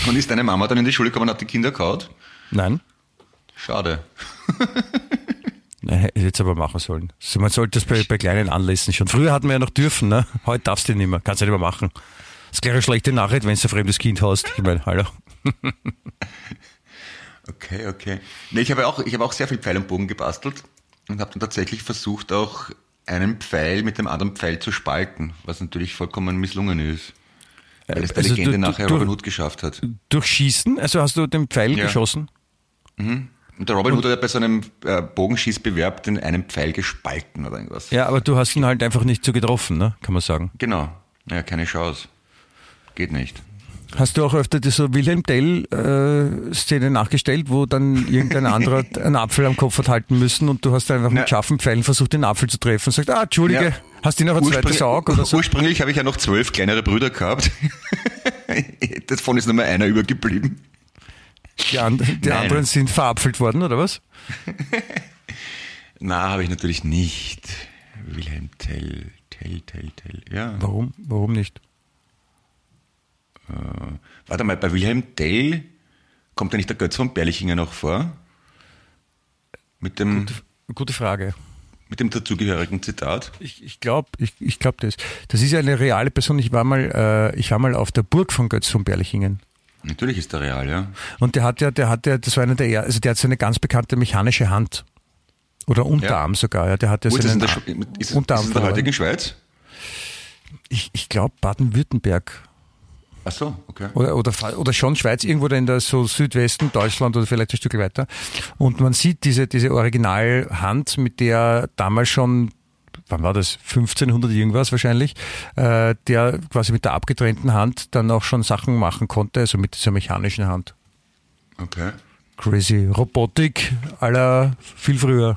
Und ist deine Mama dann in die Schule gekommen und hat die Kinder kaut? Nein? Schade. Nein, jetzt aber machen sollen. Also man sollte das bei, bei kleinen Anlässen schon. Früher hatten wir ja noch dürfen, ne? Heute darfst du nicht mehr. Kannst du nicht mehr machen. Das ist gleich eine schlechte Nachricht, wenn du ein fremdes Kind hast. Ich meine, hallo. Okay, okay. Nee, ich habe auch, ich habe auch sehr viel Pfeil und Bogen gebastelt und habe dann tatsächlich versucht, auch einen Pfeil mit dem anderen Pfeil zu spalten, was natürlich vollkommen misslungen ist. Weil es der Also Legende du- du- nachher Robin Hood geschafft hat. Durch Schießen, also hast du den Pfeil Ja. geschossen? Und der Robin Hood hat ja bei so einem äh, Bogenschießbewerb den einen Pfeil gespalten oder irgendwas. Ja, aber du hast ihn halt einfach nicht so getroffen, ne? Kann man sagen. Genau. Ja, keine Chance. Geht nicht. Hast du auch öfter diese Wilhelm Tell-Szene nachgestellt, wo dann irgendein anderer einen Apfel am Kopf hat halten müssen und du hast einfach mit Ja. scharfen Pfeilen versucht, den Apfel zu treffen und sagst, ah, Entschuldige, Ja. hast du noch ein zweites Auge oder so? Ursprünglich habe ich ja noch zwölf kleinere Brüder gehabt. Davon ist nur mal einer übergeblieben. Die, and die anderen sind verapfelt worden, oder was? Na, habe ich natürlich nicht. Wilhelm Tell, Tell, Tell, Tell. Ja. Warum? Warum nicht? Warte mal, bei Wilhelm Tell kommt ja nicht der Götz von Berlichinger noch vor? Mit dem, Gute Frage. mit dem dazugehörigen Zitat? Ich, ich glaube, ich, ich glaub das. Das ist ja eine reale Person. Ich war mal, äh, ich war mal auf der Burg von Götz von Berlichingen. Natürlich ist der real, ja. Und der hat ja, der hat ja, das war einer der, er- also der hat so eine ganz bekannte mechanische Hand. Oder Unterarm sogar, ja. Der hat ja ist der, Sch- ist, ist Unterarm es in der heutigen Schweiz? Ich, ich glaube Baden-Württemberg. Ach so, okay. Oder, oder, oder schon Schweiz, irgendwo da in der so Südwesten, Deutschland oder vielleicht ein Stück weiter. Und man sieht diese, diese Originalhand, mit der damals schon, wann war das, 1500 irgendwas wahrscheinlich, äh, der quasi mit der abgetrennten Hand dann auch schon Sachen machen konnte, also mit dieser mechanischen Hand. Okay. Crazy. Robotik aller viel früher.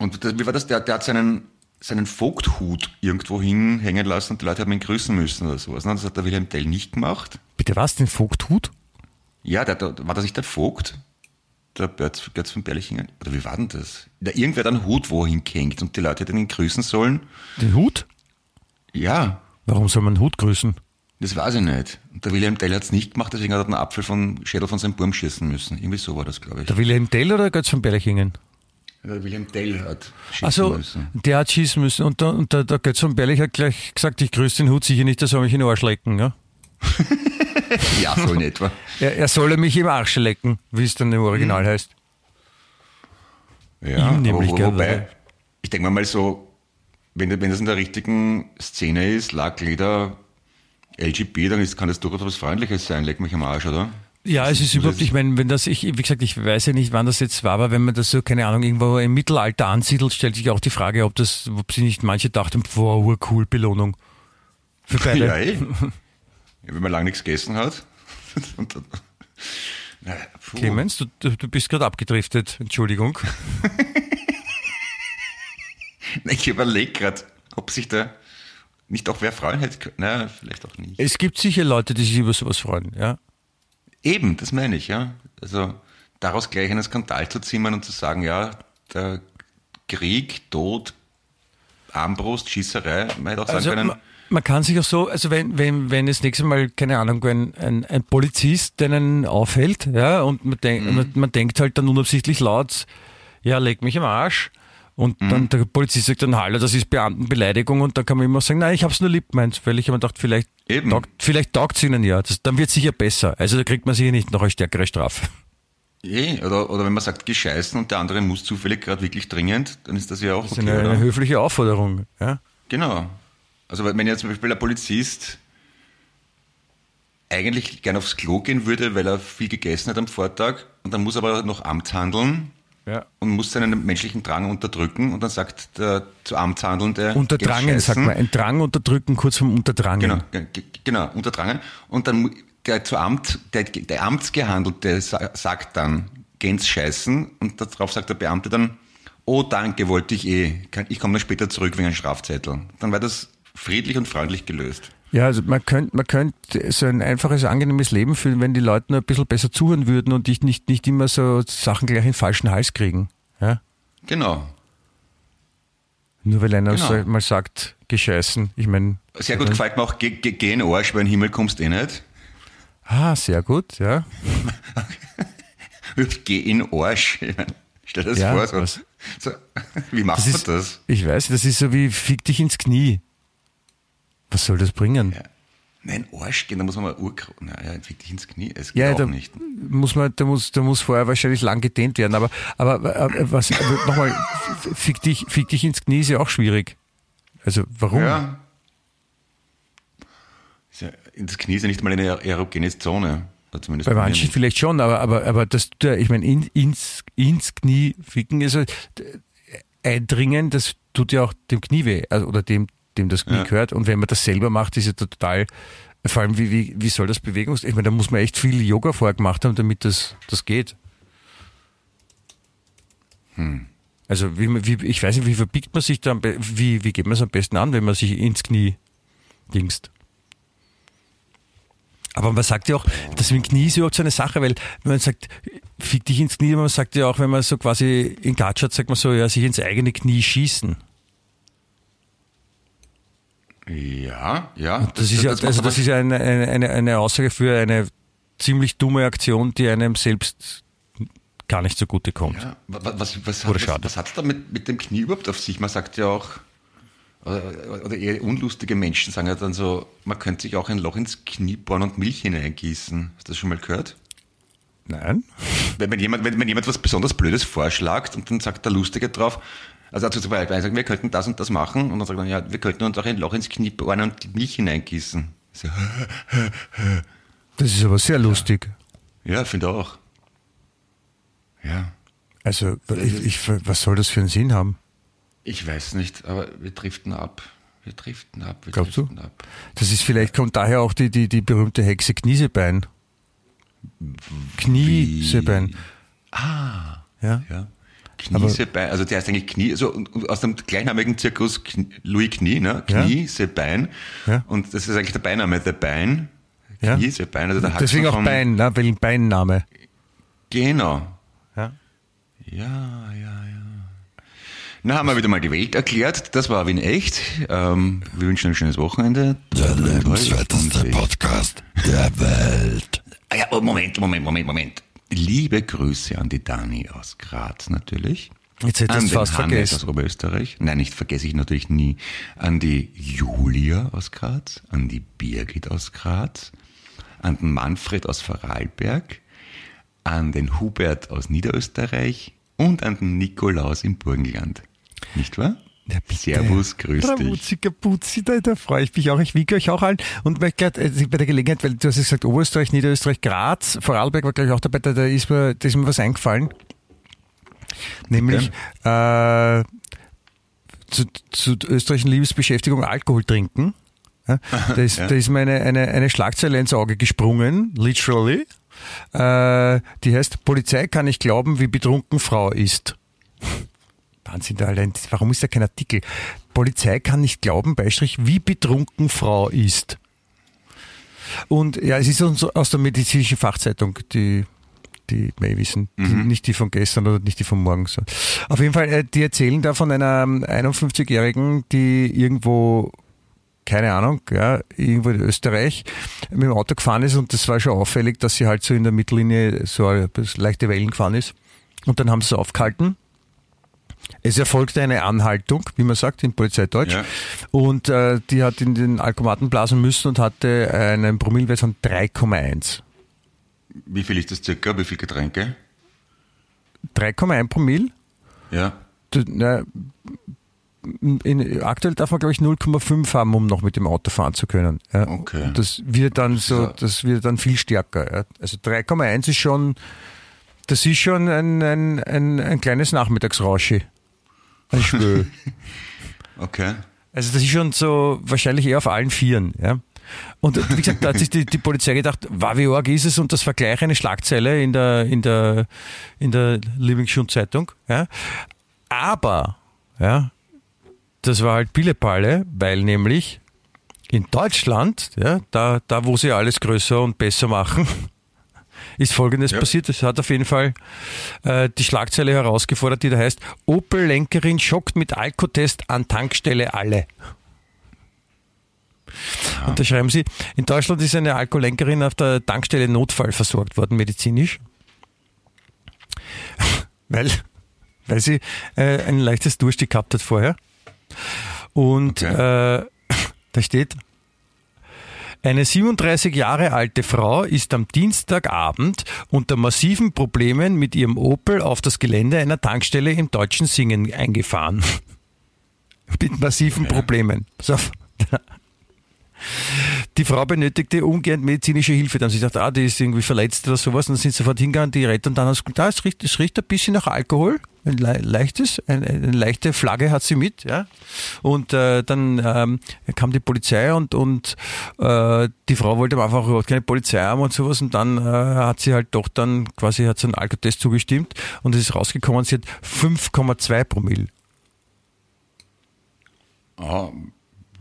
Und wie war das? Der, der hat seinen, seinen Vogthut irgendwo hinhängen lassen und die Leute haben ihn grüßen müssen oder sowas. ne? Das hat der Wilhelm Tell nicht gemacht. Bitte was, den Vogthut? Ja, der, der, war das nicht der Vogt? Der Götz, Götz von Berlichingen? Oder wie war denn das? Da irgendwer hat einen Hut wo hingehängt und die Leute hätten ihn grüßen sollen. Den Hut? Ja, Warum soll man einen Hut grüßen? das weiß ich nicht. Und der Wilhelm Tell hat es nicht gemacht, deswegen hat er einen Apfel von Schädel von seinem Burm schießen müssen. Irgendwie so war das, glaube ich. Der Wilhelm Tell oder der Götz von Berlichingen? Wilhelm Tell hat schießen Also, müssen. der hat schießen müssen und, der, und der, der Götz von Berlich hat gleich gesagt, ich grüße den Hut sicher nicht, der soll mich in den Arsch lecken. Ja? Ja, so in etwa. Er, er solle mich im Arsch lecken, wie es dann im Original heißt. Ja, Ihm nämlich, wo- wobei, ich denke mal so, wenn, wenn das in der richtigen Szene ist, Lackleder, LGB, dann ist, kann das durchaus was Freundliches sein, leck mich am Arsch, oder? Ja, es ist überhaupt, ich meine, wenn das, ich, wie gesagt, ich weiß ja nicht, wann das jetzt war, aber wenn man das so, keine Ahnung, irgendwo im Mittelalter ansiedelt, stellt sich auch die Frage, ob das, ob sie nicht manche dachten, boah, urcool, Belohnung. Für beide. Ja, eh. Wenn man lange nichts gegessen hat. Und dann, na, puh. Clemens, du, du du bist gerade abgedriftet, Entschuldigung. Ich überlege gerade, ob sich da nicht auch wer freuen hätte können. Na, vielleicht auch nicht. Es gibt sicher Leute, die sich über sowas freuen, ja. Eben, das meine ich, ja. Also daraus gleich einen Skandal zu zimmern und zu sagen, ja, der Krieg, Tod, Armbrust, Schießerei, man hätte auch sagen Also können, man, kann sich auch so, also wenn, wenn, wenn das nächste Mal, keine Ahnung, ein, ein, ein Polizist einen aufhält, ja, und man, denk, Mhm. man, man denkt halt dann unabsichtlich laut, ja, leg mich am Arsch. Und Mhm. dann der Polizist sagt dann, hallo, das ist Beamtenbeleidigung und dann kann man immer sagen, nein, ich hab's nur lieb gemeint, weil ich immer gedacht, vielleicht Eben. taugt, vielleicht taugt's ihnen ja, das, dann wird sicher besser. Also da kriegt man sicher nicht noch eine stärkere Strafe. eh, oder, oder wenn man sagt, gescheißen und der andere muss zufällig gerade wirklich dringend, dann ist das ja auch Das ist okay, eine, oder? eine höfliche Aufforderung, ja. Genau. Also wenn jetzt zum Beispiel der Polizist eigentlich gerne aufs Klo gehen würde, weil er viel gegessen hat am Vortag und dann muss aber noch Amt handeln Ja. und muss seinen menschlichen Drang unterdrücken und dann sagt der zu Amtshandelnde Unterdrangen, "Geh sagt scheißen." man. Ein Drang unterdrücken, kurz vom Unterdrangen. Genau, ge- ge- genau, unterdrangen. Und dann der zu Amt, der, der Amtsgehandelte sa- sagt dann, gehens scheißen und darauf sagt der Beamte dann, oh danke, wollte ich eh, ich komme dann später zurück wegen einem Strafzettel. Dann war das friedlich und freundlich gelöst. Ja, also man könnte man könnte so ein einfaches, angenehmes Leben führen, wenn die Leute nur ein bisschen besser zuhören würden und nicht, nicht, nicht immer so Sachen gleich in den falschen Hals kriegen. Ja? Genau. Nur weil einer Genau. so mal sagt, gescheißen. Ich meine. Sehr gut gefällt mir auch, geh, geh, geh in den Arsch, weil in den Himmel kommst eh nicht. Ah, sehr gut, ja. Geh in den Arsch. Stell dir das Ja, vor. So, so, wie macht Das man ist, das? Ich weiß, das ist so wie fick dich ins Knie. Was soll das bringen? Ja. Nein, Arsch gehen, da muss man mal Ur... Naja, fick dich ins Knie. Es geht Ja, auch da nicht. muss man, da muss, da muss vorher wahrscheinlich lang gedehnt werden. Aber, aber, aber was, nochmal, fick dich, fick dich ins Knie ist ja auch schwierig. Also, warum? Ja. Ist ja, das Knie ist ja nicht mal eine erogene Zone. Zumindest Bei manchen nicht. vielleicht schon, aber, aber, aber das, ich meine, in, ins, ins Knie ficken, also d- eindringen, das tut ja auch dem Knie weh, also, oder dem, dem das Knie Ja. gehört. Und wenn man das selber macht, ist ja total, vor allem, wie, wie, wie soll das Bewegungs, ich meine, da muss man echt viel Yoga vorher gemacht haben, damit das, das geht. Also, wie, wie, ich weiß nicht, wie verbiegt man sich da, wie, wie geht man es am besten an, wenn man sich ins Knie dingst? Aber man sagt ja auch, das mit dem Knie ist überhaupt so eine Sache, weil man sagt, fick dich ins Knie, man sagt ja auch, wenn man so quasi in Gatsch hat, sagt man so, ja, sich ins eigene Knie schießen. Ja, ja. Das, ist ja, macht also das ist eine, eine, eine, Aussage für eine ziemlich dumme Aktion, die einem selbst gar nicht so gute kommt. Ja, wa- was, was, Oder hat, schade. was, was hat es da mit, mit dem Knie überhaupt auf sich? Man sagt ja auch, oder, oder eher unlustige Menschen sagen ja dann so, man könnte sich auch ein Loch ins Knie bohren und Milch hineingießen. Hast du das schon mal gehört? Nein? wenn, wenn, jemand, wenn, wenn jemand was besonders Blödes vorschlägt und dann sagt der Lustige drauf, also zum Beispiel, sagen, wir könnten das und das machen und dann sagt man, ja, wir könnten uns auch ein Loch ins Knie bohren und die Milch hineingießen. So, Das ist aber sehr lustig. ja, finde auch. Ja, Also, ich, ich, was soll das für einen Sinn haben? ich weiß nicht, aber wir driften ab. Wir driften ab, wir Glaubst du? driften ab. Das ist vielleicht, kommt daher auch die, die, die berühmte Hexe Kniesebein. Kniesebein. Ah, Ja. ja. Kniesebein, also der heißt eigentlich Knie, also aus dem gleichnamigen Zirkus Knie, Louis Knie, ne? Ja. Kniesebein. Ja. Und das ist eigentlich der Beiname, der Bein. Ja. Kniesebein, also der Deswegen auch vom- Bein, ne? weil ein Beinname. Genau. Ja. Ja, ja, ja. Na, haben wir wieder mal die Welt erklärt. Das war Wien echt. Ähm, wir wünschen ein schönes Wochenende. Der lebenswerteste Und- Podcast der Welt. Ah ja, oh, Moment, Moment, Moment, Moment. Liebe Grüße an die Dani aus Graz natürlich. Jetzt an du den fast Hannes vergessen. aus Oberösterreich. Nein, nicht vergesse ich natürlich nie. An die Julia aus Graz, an die Birgit aus Graz, an den Manfred aus Vorarlberg, an den Hubert aus Niederösterreich und an den Nikolaus im Burgenland. Nicht wahr? Ja. Servus, grüß dich. Ravuziger Putzi, da, da freue ich mich auch. Ich winke euch auch allen und äh, bei der Gelegenheit, weil du hast gesagt, Oberösterreich, Niederösterreich, Graz, Vorarlberg war glaube ich auch dabei, da, da, ist mir, da ist mir was eingefallen. Nämlich äh, zu, zu österreichischen Liebesbeschäftigung Alkohol trinken. Ja, da, ist, da ist mir eine, eine, eine Schlagzeile ins Auge gesprungen, literally. Äh, die heißt, Polizei kann nicht glauben, wie betrunken Frau ist. Wahnsinn, da allein, warum ist da kein Artikel? Polizei kann nicht glauben, Beistrich, wie betrunken Frau ist. Und ja, es ist aus der medizinischen Fachzeitung, die, die may wissen, die, nicht die von gestern oder nicht die von morgen. So. Auf jeden Fall, äh, die erzählen da von einer 51-Jährigen, die irgendwo keine Ahnung, ja, irgendwo in Österreich mit dem Auto gefahren ist und das war schon auffällig, dass sie halt so in der Mittellinie so leichte Wellen gefahren ist. Und dann haben sie es aufgehalten. Es erfolgte eine Anhaltung, wie man sagt in Polizeideutsch. Ja. Und äh, die hat in den Alkomaten blasen müssen und hatte einen Promillewert von 3,1. Wie viel ist das circa? Wie viel Getränke? 3,1 Promille? Ja. Na, in, aktuell darf man, glaube ich, 0,5 haben, um noch mit dem Auto fahren zu können. Ja. Okay. Und das wird dann so, das wird dann viel stärker. Ja. Also 3,1 ist schon, das ist schon ein, ein, ein, ein kleines Nachmittagsrauschi. Ich schwöre. Okay. Also das ist schon so wahrscheinlich eher auf allen Vieren. Ja. Und wie gesagt, da hat sich die, die Polizei gedacht, wow, wie arg ist es und das vergleiche eine Schlagzeile in der, in der, in der Lieblingsschund-Zeitung. Ja. Aber, ja, das war halt Pillepalle, weil nämlich in Deutschland, ja, da, da wo sie alles größer und besser machen, ist Folgendes Ja. passiert. Es hat auf jeden Fall äh, die Schlagzeile herausgefordert, die da heißt, Opel-Lenkerin schockt mit Alkotest an Tankstelle alle. Und da schreiben sie, in Deutschland ist eine Alkoholenkerin auf der Tankstelle Notfall versorgt worden, medizinisch. weil, weil sie äh, ein leichtes Durchstieg gehabt hat vorher. Und Okay. äh, da steht, eine 37 Jahre alte Frau ist am Dienstagabend unter massiven Problemen mit ihrem Opel auf das Gelände einer Tankstelle im deutschen Singen eingefahren. mit massiven Problemen. Pass auf. Die Frau benötigte ungern medizinische Hilfe. Dann haben sie gedacht, ah, die ist irgendwie verletzt oder sowas. Und dann sind sie sofort hingegangen, die Retter und dann haben sie gesagt, ah, es riecht, es riecht ein bisschen nach Alkohol. Ein le leichtes, ein, eine leichte Flagge hat sie mit, ja. Und äh, dann ähm, kam die Polizei und, und äh, die Frau wollte einfach überhaupt keine Polizei haben und sowas. Und dann äh, hat sie halt doch dann quasi hat sie einen Alkotest zugestimmt und es ist rausgekommen, sie hat 5,2 Promille. Ah,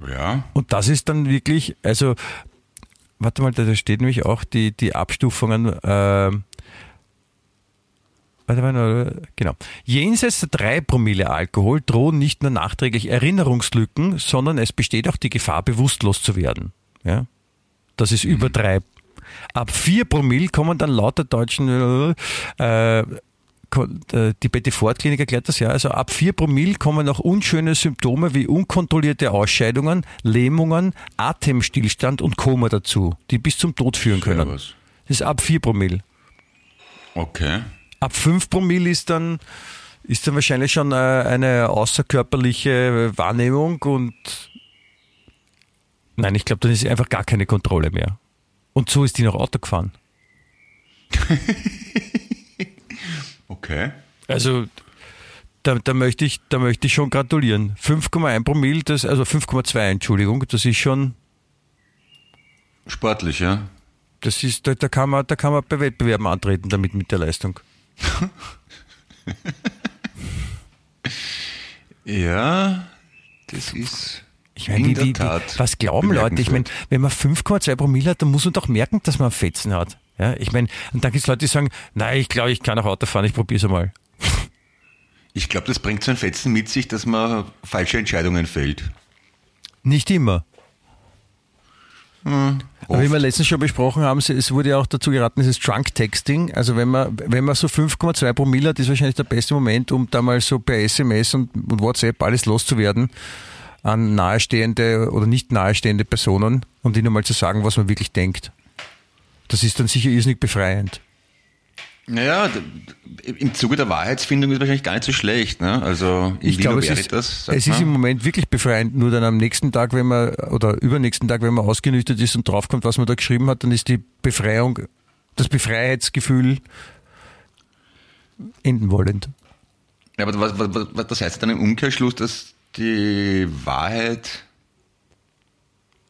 ja. Und das ist dann wirklich, also, warte mal, da steht nämlich auch die, die Abstufungen. Äh, warte mal, genau. Jenseits der 3 Promille Alkohol drohen nicht nur nachträglich Erinnerungslücken, sondern es besteht auch die Gefahr, bewusstlos zu werden. Ja? Das ist über 3. Ab 4 Promille kommen dann laut der deutschen äh, die Betty Ford Klinik erklärt das ja, also ab 4 Promille kommen auch unschöne Symptome wie unkontrollierte Ausscheidungen, Lähmungen, Atemstillstand und Koma dazu, die bis zum Tod führen können. Das ist ab 4 Promille. Okay. ab 5 Promille ist dann, ist dann wahrscheinlich schon äh, eine außerkörperliche Wahrnehmung und nein, ich glaube, dann ist einfach gar keine Kontrolle mehr. Und so ist die noch Auto gefahren. Okay. Also da, da, möchte ich, da möchte ich schon gratulieren. 5,1 Promille, das, also 5,2, Entschuldigung, das ist schon, Sportlich, ja. das ist, da, da kann man, da kann man bei Wettbewerben antreten damit mit der Leistung. Ja, das ist Ich meine, in wie, der wie, was glauben Leute? Ich meine, wenn man 5,2 Promille hat, dann muss man doch merken, dass man Fetzen hat. Ja, ich meine, und dann gibt es Leute, die sagen, nein, ich glaube, ich kann auch Auto fahren, ich probiere es einmal. Ich glaube, das bringt so ein Fetzen mit sich, dass man falsche Entscheidungen fällt. Nicht immer. Aber wie wir letztens schon besprochen haben, es wurde ja auch dazu geraten, dieses Drunk Texting. Also wenn man, wenn man so 5,2 Promille hat, ist wahrscheinlich der beste Moment, um da mal so per SMS und, und WhatsApp alles loszuwerden an nahestehende oder nicht nahestehende Personen und ihnen mal zu sagen, was man wirklich denkt. Das ist dann sicher irrsinnig befreiend. Naja, im Zuge der Wahrheitsfindung ist wahrscheinlich gar nicht so schlecht. Ne? Also Ich Vino glaube, es ist, sagt es ist im Moment wirklich befreiend. Nur dann am nächsten Tag, wenn man, oder übernächsten Tag, wenn man ausgenüchtert ist und draufkommt, was man da geschrieben hat, dann ist die Befreiung, das Befreiheitsgefühl enden wollend. Ja, aber was, was, was, das heißt dann im Umkehrschluss, dass die Wahrheit,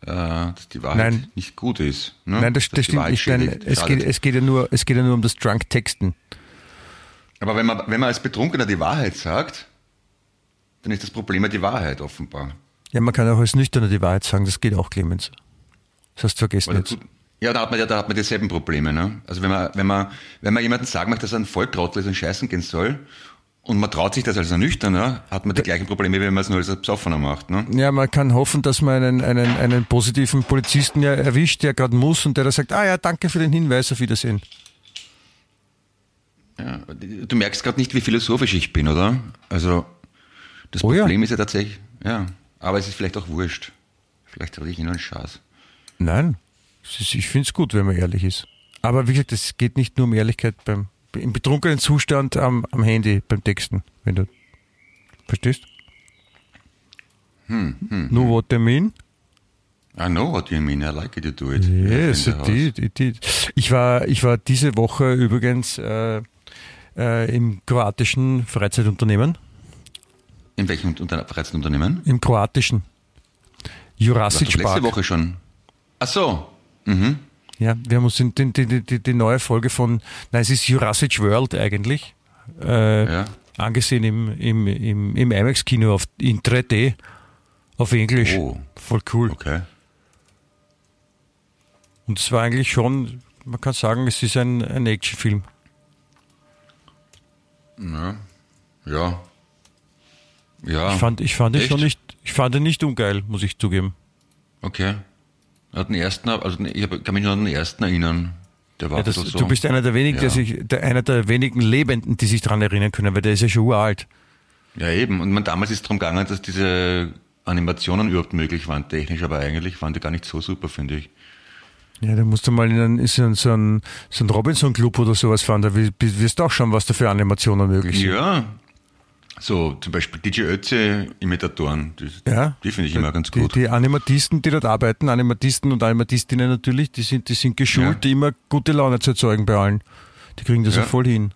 dass die Wahrheit Nein. nicht gut ist. Ne? Nein, das, das stimmt nicht. Es, geht, es, geht ja nur, es geht ja nur um das Drunk-Texten. Aber wenn man, wenn man als Betrunkener die Wahrheit sagt, dann ist das Problem ja die Wahrheit offenbar. Ja, man kann auch als Nüchterner die Wahrheit sagen, das geht auch, Clemens. Das hast du vergessen jetzt. Ja, da hat man ja, da hat man dieselben Probleme. Ne? Also wenn man, wenn man, wenn man jemandem sagen möchte, dass er ein Volltrottel ist und scheißen gehen soll, und man traut sich das als ein Nüchterner, hat man die gleichen Probleme, wie wenn man es nur als Besoffener macht. Ne? Ja, man kann hoffen, dass man einen, einen, einen positiven Polizisten ja erwischt, der gerade muss und der da sagt, ah ja, danke für den Hinweis, auf Wiedersehen. Ja, du merkst gerade nicht, wie philosophisch ich bin, oder? Also das Oh ja. Problem ist ja tatsächlich, ja, aber es ist vielleicht auch wurscht. Vielleicht hatte ich nur einen Schatz. Nein, ist- ich finde es gut, wenn man ehrlich ist. Aber wie gesagt, es geht nicht nur um Ehrlichkeit beim im betrunkenen Zustand am, am Handy beim Texten, wenn du verstehst. Hm, Nur what I mean? I know what you mean, I like it, you do it. Yes, it did, it did. Ich war, ich war diese Woche übrigens äh, äh, im kroatischen Freizeitunternehmen. In welchem Unter Freizeitunternehmen? Im kroatischen. Warst Jurassic letzte Park. Woche schon? Ach so. Mhm. Ja, wir haben uns die, die, die, die, neue Folge von, nein, es ist Jurassic World eigentlich, äh, Ja. angesehen im, im, im, im IMAX-Kino in 3D auf Englisch. Oh. Voll cool. Okay. Und es war eigentlich schon, man kann sagen, es ist ein, ein Actionfilm. Ja. Ja. Ja. Ich fand, ich fand ihn Echt? schon nicht, ich fand ihn nicht ungeil, muss ich zugeben. Okay. Hat den ersten, also ich kann mich nur an den ersten erinnern. Der war Ja, das, so. Du bist einer der wenigen, Ja. der sich, der, einer der wenigen Lebenden, die sich daran erinnern können, weil der ist ja schon uralt. Ja, eben. Und man, damals ist es darum gegangen, dass diese Animationen überhaupt möglich waren, technisch, aber eigentlich waren die gar nicht so super, finde ich. Ja, da musst du mal in, einen, in so einen, so einen, so einen Robinson-Club oder sowas fahren, da wi- wirst du auch schauen, was da für Animationen möglich sind. Ja. So, zum Beispiel DJ Ötze-Imitatoren. Die, Ja. die finde ich immer ganz Die, gut. die Animatisten, die dort arbeiten, Animatisten und Animatistinnen natürlich, die sind, die sind geschult, Ja. immer gute Laune zu erzeugen bei allen. Die kriegen das ja, Ja. voll hin.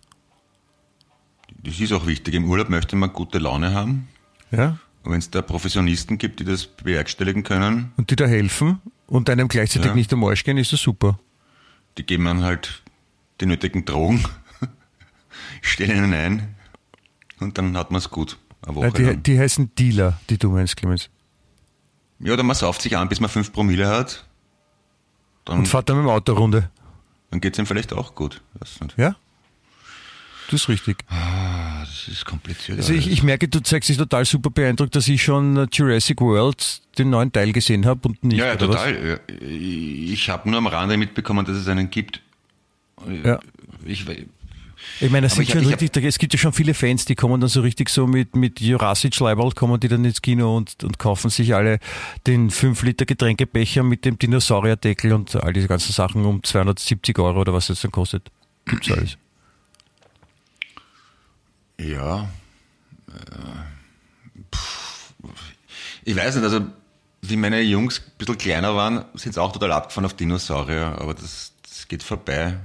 Das ist auch wichtig. Im Urlaub möchte man gute Laune haben. Ja? Und wenn es da Professionisten gibt, die das bewerkstelligen können, Und die da helfen und einem gleichzeitig Ja. nicht am Arsch gehen, ist das super. die geben dann halt die nötigen Drogen, stellen ihnen ein und dann hat man es gut. Eine Woche die, die heißen Dealer, die du meinst, Clemens. Ja, oder man sauft sich an, bis man 5 Promille hat. Dann, Und fahrt dann mit dem Auto Runde. dann geht es ihm vielleicht auch gut. Ja? Das ist richtig. Ah, das ist kompliziert. Also ich, ich merke, du zeigst dich total super beeindruckt, dass ich schon Jurassic World den neuen Teil gesehen habe und nicht. ja, ja, was? total. Ja, Ich habe nur am Rande mitbekommen, dass es einen gibt. Ja. Ich, Ich meine, es, Aber sind schon ich hab- richtig, es gibt ja schon viele Fans, die kommen dann so richtig so mit, mit Jurassic Leiberl, kommen die dann ins Kino und, und kaufen sich alle den 5 Liter Getränkebecher mit dem Dinosaurierdeckel und all diese ganzen Sachen um 270 Euro oder was es dann kostet. Gibt's alles. Ja. Äh, ich weiß nicht, also wie meine Jungs ein bisschen kleiner waren, sind sie auch total abgefahren auf Dinosaurier, aber das, das geht vorbei.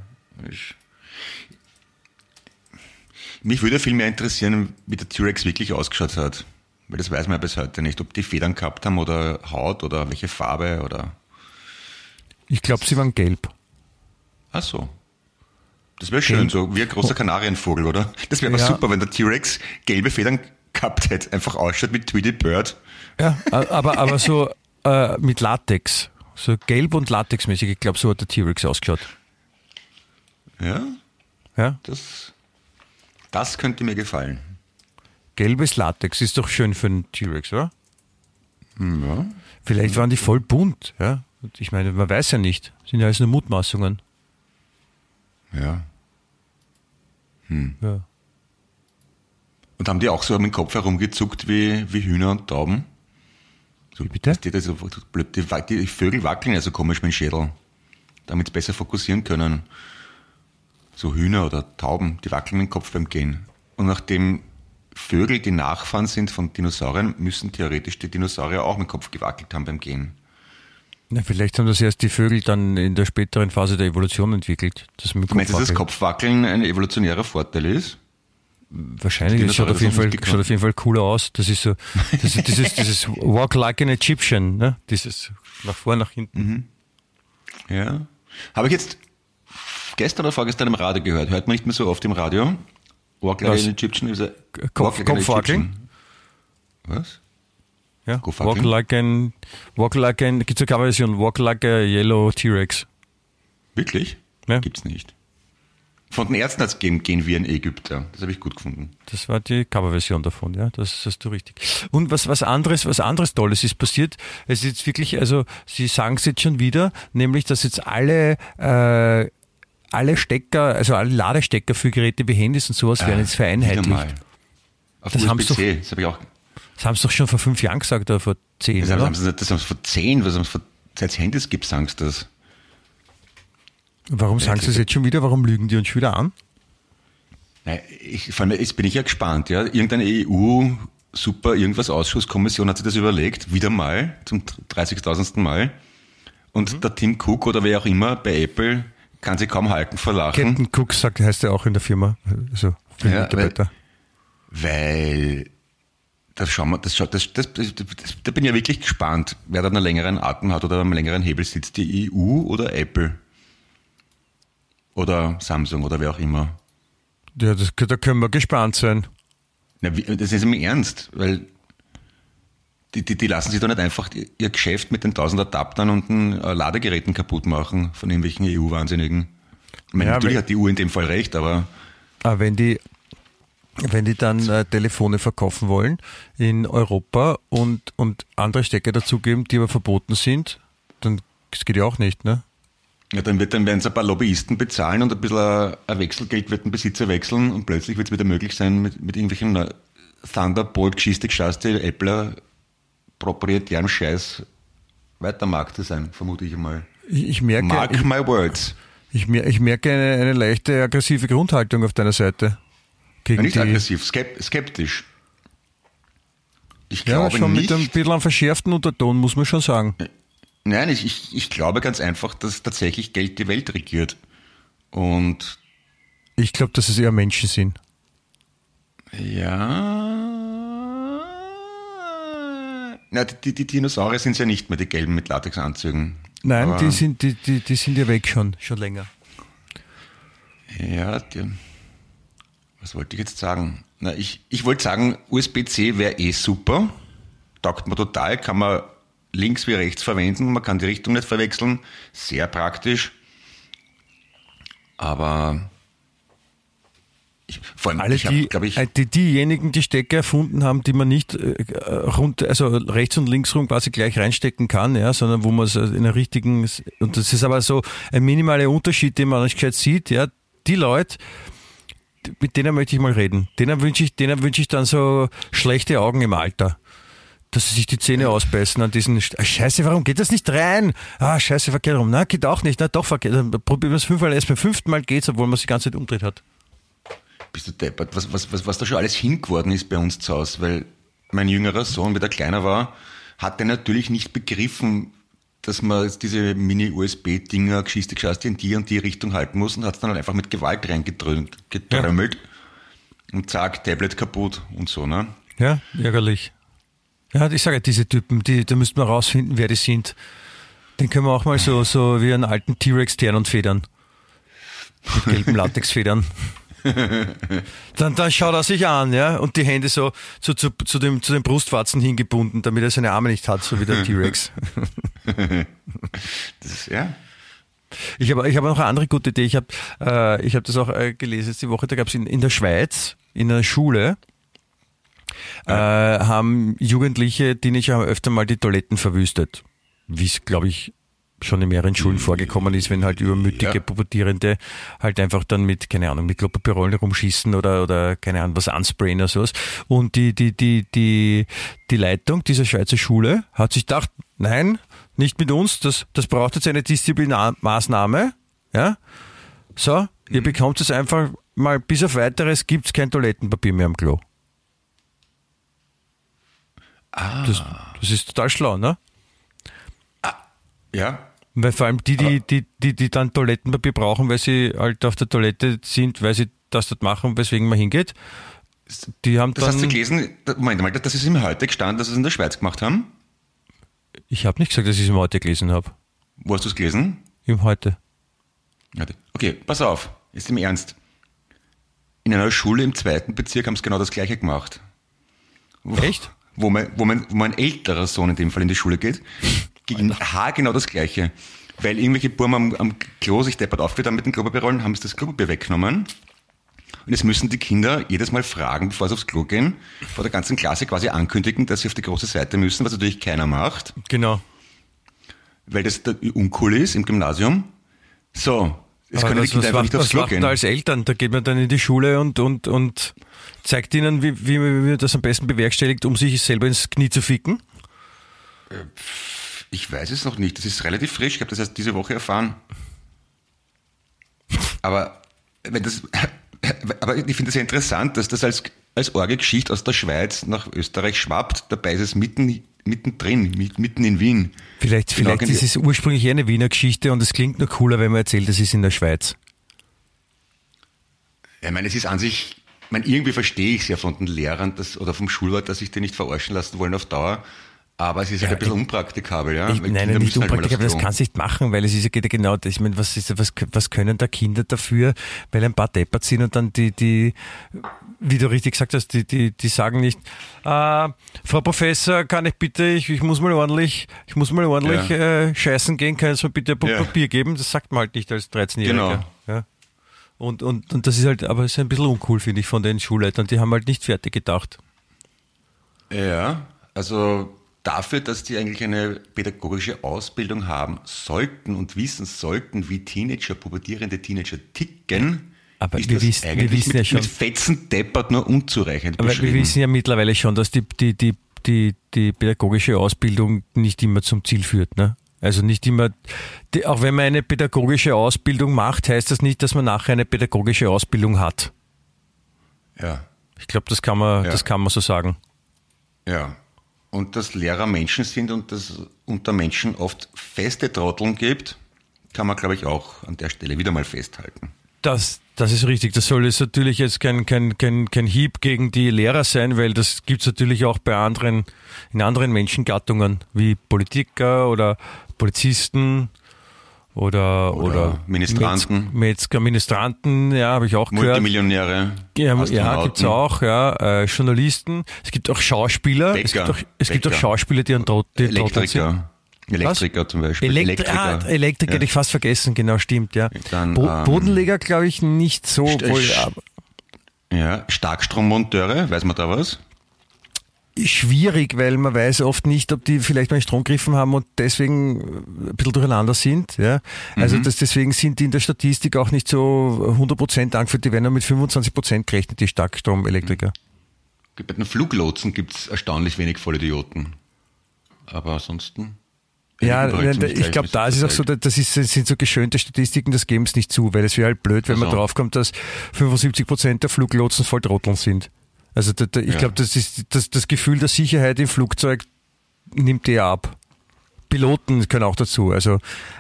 Ich, mich würde viel mehr interessieren, wie der T-Rex wirklich ausgeschaut hat. Weil das weiß man ja bis heute nicht, ob die Federn gehabt haben oder Haut oder welche Farbe oder. Ich glaube, sie waren gelb. Ach so. Das wäre schön, so wie ein großer Kanarienvogel, oder? Das wäre aber Ja. super, wenn der T-Rex gelbe Federn gehabt hätte. Einfach ausschaut wie Tweety Bird. Ja, aber, aber so äh, mit Latex. So gelb und latexmäßig. Ich glaube, so hat der T-Rex ausgeschaut. Ja, Ja? das, das könnte mir gefallen. Gelbes Latex ist doch schön für einen T-Rex, oder? Ja. Vielleicht waren die voll bunt. Ja? Ich meine, man weiß ja nicht. Sind ja alles nur Mutmaßungen. Ja. Ja. Und haben die auch so mit dem Kopf herumgezuckt wie, wie Hühner und Tauben? So, Wie bitte? Die, das so blöd, die, die Vögel wackeln ja so komisch mit dem Schädel, damit sie besser fokussieren können. So Hühner oder Tauben, die wackeln mit dem Kopf beim Gehen. Und nachdem Vögel die Nachfahren sind von Dinosauriern, müssen theoretisch die Dinosaurier auch mit dem Kopf gewackelt haben beim Gehen. Na, vielleicht haben das erst die Vögel dann in der späteren Phase der Evolution entwickelt. Das mit dem Meinst du, dass das Kopfwackeln. Ein evolutionärer Vorteil ist? Wahrscheinlich, das schaut auf, jeden Fall, schaut auf jeden Fall cooler aus. Das ist so, das ist dieses, dieses Walk like an Egyptian, ne? Dieses nach vor, nach hinten. Ja. Habe ich jetzt gestern oder vorgestern im Radio gehört. Hört man nicht mehr so oft im Radio. Walk like Was? an Egyptian is a Kopf- walk like Kopfwackeln? Was? Ja? Walk like an, walk like an, gibt's eine Coverversion, Walk like a Yellow T-Rex. Wirklich? Ja. Gibt's nicht. Von den Ärzten hat's gegeben, gehen wir in Ägypter. Das habe ich gut gefunden. Das war die Coverversion davon, ja, das hast du richtig. Und was, was anderes, was anderes Tolles ist passiert. Es ist jetzt wirklich, also Sie sagen es jetzt schon wieder, nämlich, dass jetzt alle, äh, alle Stecker, also alle Ladestecker für Geräte wie Handys und sowas werden jetzt Wieder vereinheitlicht. Auf Das haben's USB-C. Das habe ich auch. Das haben sie doch schon vor fünf Jahren gesagt oder vor zehn, Das haben sie, das haben sie vor zehn, was haben sie vor, seit es Handys gibt, sagen sie das. Warum sagen sie es jetzt schon wieder? Warum lügen die uns schon wieder an? Nein, ich, vor allem, jetzt bin ich ja gespannt, ja. Irgendeine EU, super, irgendwas Ausschusskommission hat sich das überlegt, wieder mal, zum 30.000. Mal. Und Mhm. der Tim Cook oder wer auch immer bei Apple kann sich kaum halten vor Lachen, Captain Cook sagt, heißt er auch in der Firma. Also Ja, Mitarbeiter. weil das schauen wir, das, das, das, das, da bin ich ja wirklich gespannt, wer da einen längeren Atem hat oder am längeren Hebel sitzt, die EU oder Apple. Oder Samsung oder wer auch immer. Ja, das, da können wir gespannt sein. Na, das ist im Ernst, weil die, die, die lassen sich doch nicht einfach ihr Geschäft mit den 1000 Adaptern und den äh, Ladegeräten kaputt machen von irgendwelchen EU-Wahnsinnigen. Ich meine, Ja, natürlich weil- hat die EU in dem Fall recht, aber Aber Ah, wenn die, wenn die dann äh, Telefone verkaufen wollen in Europa und, und andere Stecker dazugeben, die aber verboten sind, dann das geht ja auch nicht, ne? ja, dann, wird, dann werden es ein paar Lobbyisten bezahlen und ein bisschen ein, ein Wechselgeld wird ein Besitzer wechseln und plötzlich wird es wieder möglich sein, mit, mit irgendwelchen äh, Thunderbolt-Geschichte geschaßte Appler proprietären Scheiß weitermarkt zu sein, vermute ich mal. Ich, ich merke, Mark ich, my words. ich, ich merke eine, eine leichte aggressive Grundhaltung auf deiner Seite. Gegen Nicht die, aggressiv, skep skeptisch. Ich ja, glaube schon nicht, mit einem bisschen einem verschärften Unterton, muss man schon sagen. Nein, ich, ich, ich glaube ganz einfach, dass tatsächlich Geld die Welt regiert. Und Ich glaube, dass es eher Menschen sind. ja. Na, die, die Dinosaurier sind ja nicht mehr die gelben mit Latexanzügen. Nein, die sind, die, die, die sind ja weg schon, schon länger. Ja, die, was wollte ich jetzt sagen? Na, ich, ich wollte sagen, USB-C wäre eh super. Taugt mir total, kann man links wie rechts verwenden, man kann die Richtung nicht verwechseln. Sehr praktisch. Aber ich, vor allem, Alle, ich die, glaube ich, äh, die, diejenigen, die Stecker erfunden haben, die man nicht äh, rund, also rechts und links rum quasi gleich reinstecken kann, ja, sondern wo man es äh, in einer richtigen, und das ist aber so ein minimaler Unterschied, den man nicht gescheit sieht, ja, die Leute, mit denen möchte ich mal reden. Denen wünsche ich, denen wünsche ich dann so schlechte Augen im Alter. Dass sie sich die Zähne ausbeißen an diesen, St- ah, Scheiße, warum geht das nicht rein? Ah, Scheiße, verkehrt rum. Na, geht auch nicht. Na, doch, verkehrt. Probieren wir es fünfmal, erst beim fünften Mal geht's, obwohl man sich die ganze Zeit umdreht hat. Bist du deppert, was, was, was, was da schon alles hingeworden ist bei uns zu Hause, weil mein jüngerer Sohn, wie der kleiner war, hat er natürlich nicht begriffen, dass man jetzt diese Mini-USB-Dinger, Geschichte gescheißt in die und die Richtung halten muss und hat es dann halt einfach mit Gewalt reingedrömmelt getrömmelt und zack, Tablet kaputt und so, ne? Ja, ärgerlich. Ja, ich sage, diese Typen, die, da müsste man rausfinden, wer die sind. Den können wir auch mal so, so wie einen alten T-Rex federn. Mit gelben Latexfedern. dann, dann schaut er sich an, ja, und die Hände so zu, zu, zu, dem, zu den Brustwarzen hingebunden, damit er seine Arme nicht hat, so wie der T-Rex. Das ja. Ich habe ich hab noch eine andere gute Idee. Ich habe äh, ich hab das auch äh, gelesen jetzt die Woche. Da gab es in, in der Schweiz, in einer Schule, äh, haben Jugendliche, Teenager haben öfter mal die Toiletten verwüstet. Wie es, glaube ich, schon in mehreren Schulen vorgekommen ist, wenn halt übermütige Ja. Pubertierende halt einfach dann mit, keine Ahnung, mit Klopapierrollen rumschießen oder, oder keine Ahnung, was ansprayen oder sowas. Und die, die, die, die, die Leitung dieser Schweizer Schule hat sich gedacht, nein, nicht mit uns, das, das braucht jetzt eine Disziplinarmaßnahme, ja. So, ihr bekommt es einfach mal bis auf weiteres gibt's kein Toilettenpapier mehr am Klo. Ah. Das, das ist total schlau, ne? Ja. Weil vor allem die, die, die, die, die dann Toilettenpapier brauchen, weil sie halt auf der Toilette sind, weil sie das dort machen, weswegen man hingeht, die haben Das hast du gelesen, Moment mal, das ist ihm heute gestanden, dass sie es in der Schweiz gemacht haben. ich habe nicht gesagt, dass ich es im Heute gelesen habe. Wo hast du es gelesen? Im Heute. Okay, pass auf, ist im Ernst. In einer Schule im zweiten Bezirk haben sie genau das gleiche gemacht. Echt? Wo mein, wo, mein, wo mein älterer Sohn in dem Fall in die Schule geht, ging genau das gleiche. Weil irgendwelche Burm am, am Klo sich deppert aufgeführt haben mit den Klopapierrollen, haben sie das Klopapier weggenommen. Und jetzt müssen die Kinder jedes Mal fragen, bevor sie aufs Klo gehen, vor der ganzen Klasse quasi ankündigen, dass sie auf die große Seite müssen, was natürlich keiner macht, Genau. weil das da uncool ist im Gymnasium. So, Aber können die Kinder einfach nicht aufs Klo gehen. da als Eltern? Da geht man dann in die Schule und, und, und zeigt ihnen, wie, wie man das am besten bewerkstelligt, um sich selber ins Knie zu ficken. Ich weiß es noch nicht. Das ist relativ frisch. Ich habe das erst diese Woche erfahren. Aber wenn das, aber ich finde das ja interessant, dass das als, als Orgelgeschichte aus der Schweiz nach Österreich schwappt. Dabei ist es mitten, mittendrin, mit- mitten in Wien. Vielleicht, Genau, vielleicht ist es ursprünglich eine Wiener Geschichte und es klingt noch cooler, wenn man erzählt, es ist in der Schweiz. Ich meine, es ist an sich, ich meine, irgendwie verstehe ich es ja von den Lehrern dass, oder vom Schulwart, dass sich die nicht verarschen lassen wollen auf Dauer. Aber es ist halt ein bisschen unpraktikabel, ja. Ich, nein, nicht unpraktikabel, das Klo. kannst du nicht machen, weil es ist ja ja genau das. Ich meine, was, ist, was, was können da Kinder dafür, weil ein paar Deppert sind und dann die, die, wie du richtig gesagt hast, die, die, die sagen nicht, äh, Frau Professor, kann ich bitte, ich, ich muss mal ordentlich, ich muss mal ordentlich äh, scheißen gehen, können Sie mir bitte ein Ja. Papier geben? Das sagt man halt nicht als 13-Jähriger. Genau. Ja. Und, und, und das ist halt, aber es ist ein bisschen uncool, finde ich, von den Schulleitern. Die haben halt nicht fertig gedacht. Ja, also dafür, dass die eigentlich eine pädagogische Ausbildung haben sollten und wissen sollten, wie Teenager, pubertierende Teenager ticken, Aber ist wir wissen- wir wissen mit, ja schon- mit Fetzen deppert nur unzureichend Aber wir wissen ja mittlerweile schon, dass die, die, die, die, die pädagogische Ausbildung nicht immer zum Ziel führt. Ne? Also nicht immer, auch wenn man eine pädagogische Ausbildung macht, heißt das nicht, dass man nachher eine pädagogische Ausbildung hat. ja, Ich glaube, das kann man, Ja. das kann man so sagen. ja. Und dass Lehrer Menschen sind und dass es unter Menschen oft feste Trotteln gibt, kann man, glaube ich, auch an der Stelle wieder mal festhalten. Das, das ist richtig. Das soll jetzt natürlich jetzt kein, kein, kein, kein Hieb gegen die Lehrer sein, weil das gibt's natürlich auch bei anderen, in anderen Menschengattungen, wie Politiker oder Polizisten oder, oder, Ministranten. Metz- Metzger, Ministranten, ja, habe ich auch gehört. Multimillionäre, Ja, ja Astronauten. gibt's auch, ja, äh, Journalisten. Es gibt auch Schauspieler. Es Bäcker. gibt auch, es gibt auch. Schauspieler, die an Trot. Elektriker. Elektriker zum Beispiel. Elektri ah, Elektriker hätte ich fast vergessen, genau, stimmt, ja. Dann, Bo ähm, Bodenleger, glaube ich, nicht so. St- Wohl, Ja, Starkstrommonteure, weiß man da was? Schwierig, weil man weiß oft nicht, ob die vielleicht mal in Strom gegriffen haben und deswegen ein bisschen durcheinander sind. Ja? Also Mhm. das, deswegen sind die in der Statistik auch nicht so 100% angeführt, die werden nur mit 25% gerechnet, die Starkstromelektriker. Bei den Fluglotsen gibt es erstaunlich wenig Vollidioten. Aber ansonsten. Ja, ich glaube, da ist es auch so, das ist, das sind so geschönte Statistiken, das geben es nicht zu, weil es wäre halt blöd, wenn man Also. draufkommt, dass 75 Prozent der Fluglotsen voll Trotteln sind. Also da, da, ich Ja. glaube, das ist das, das Gefühl der Sicherheit im Flugzeug nimmt eher ab. Piloten können auch dazu. Also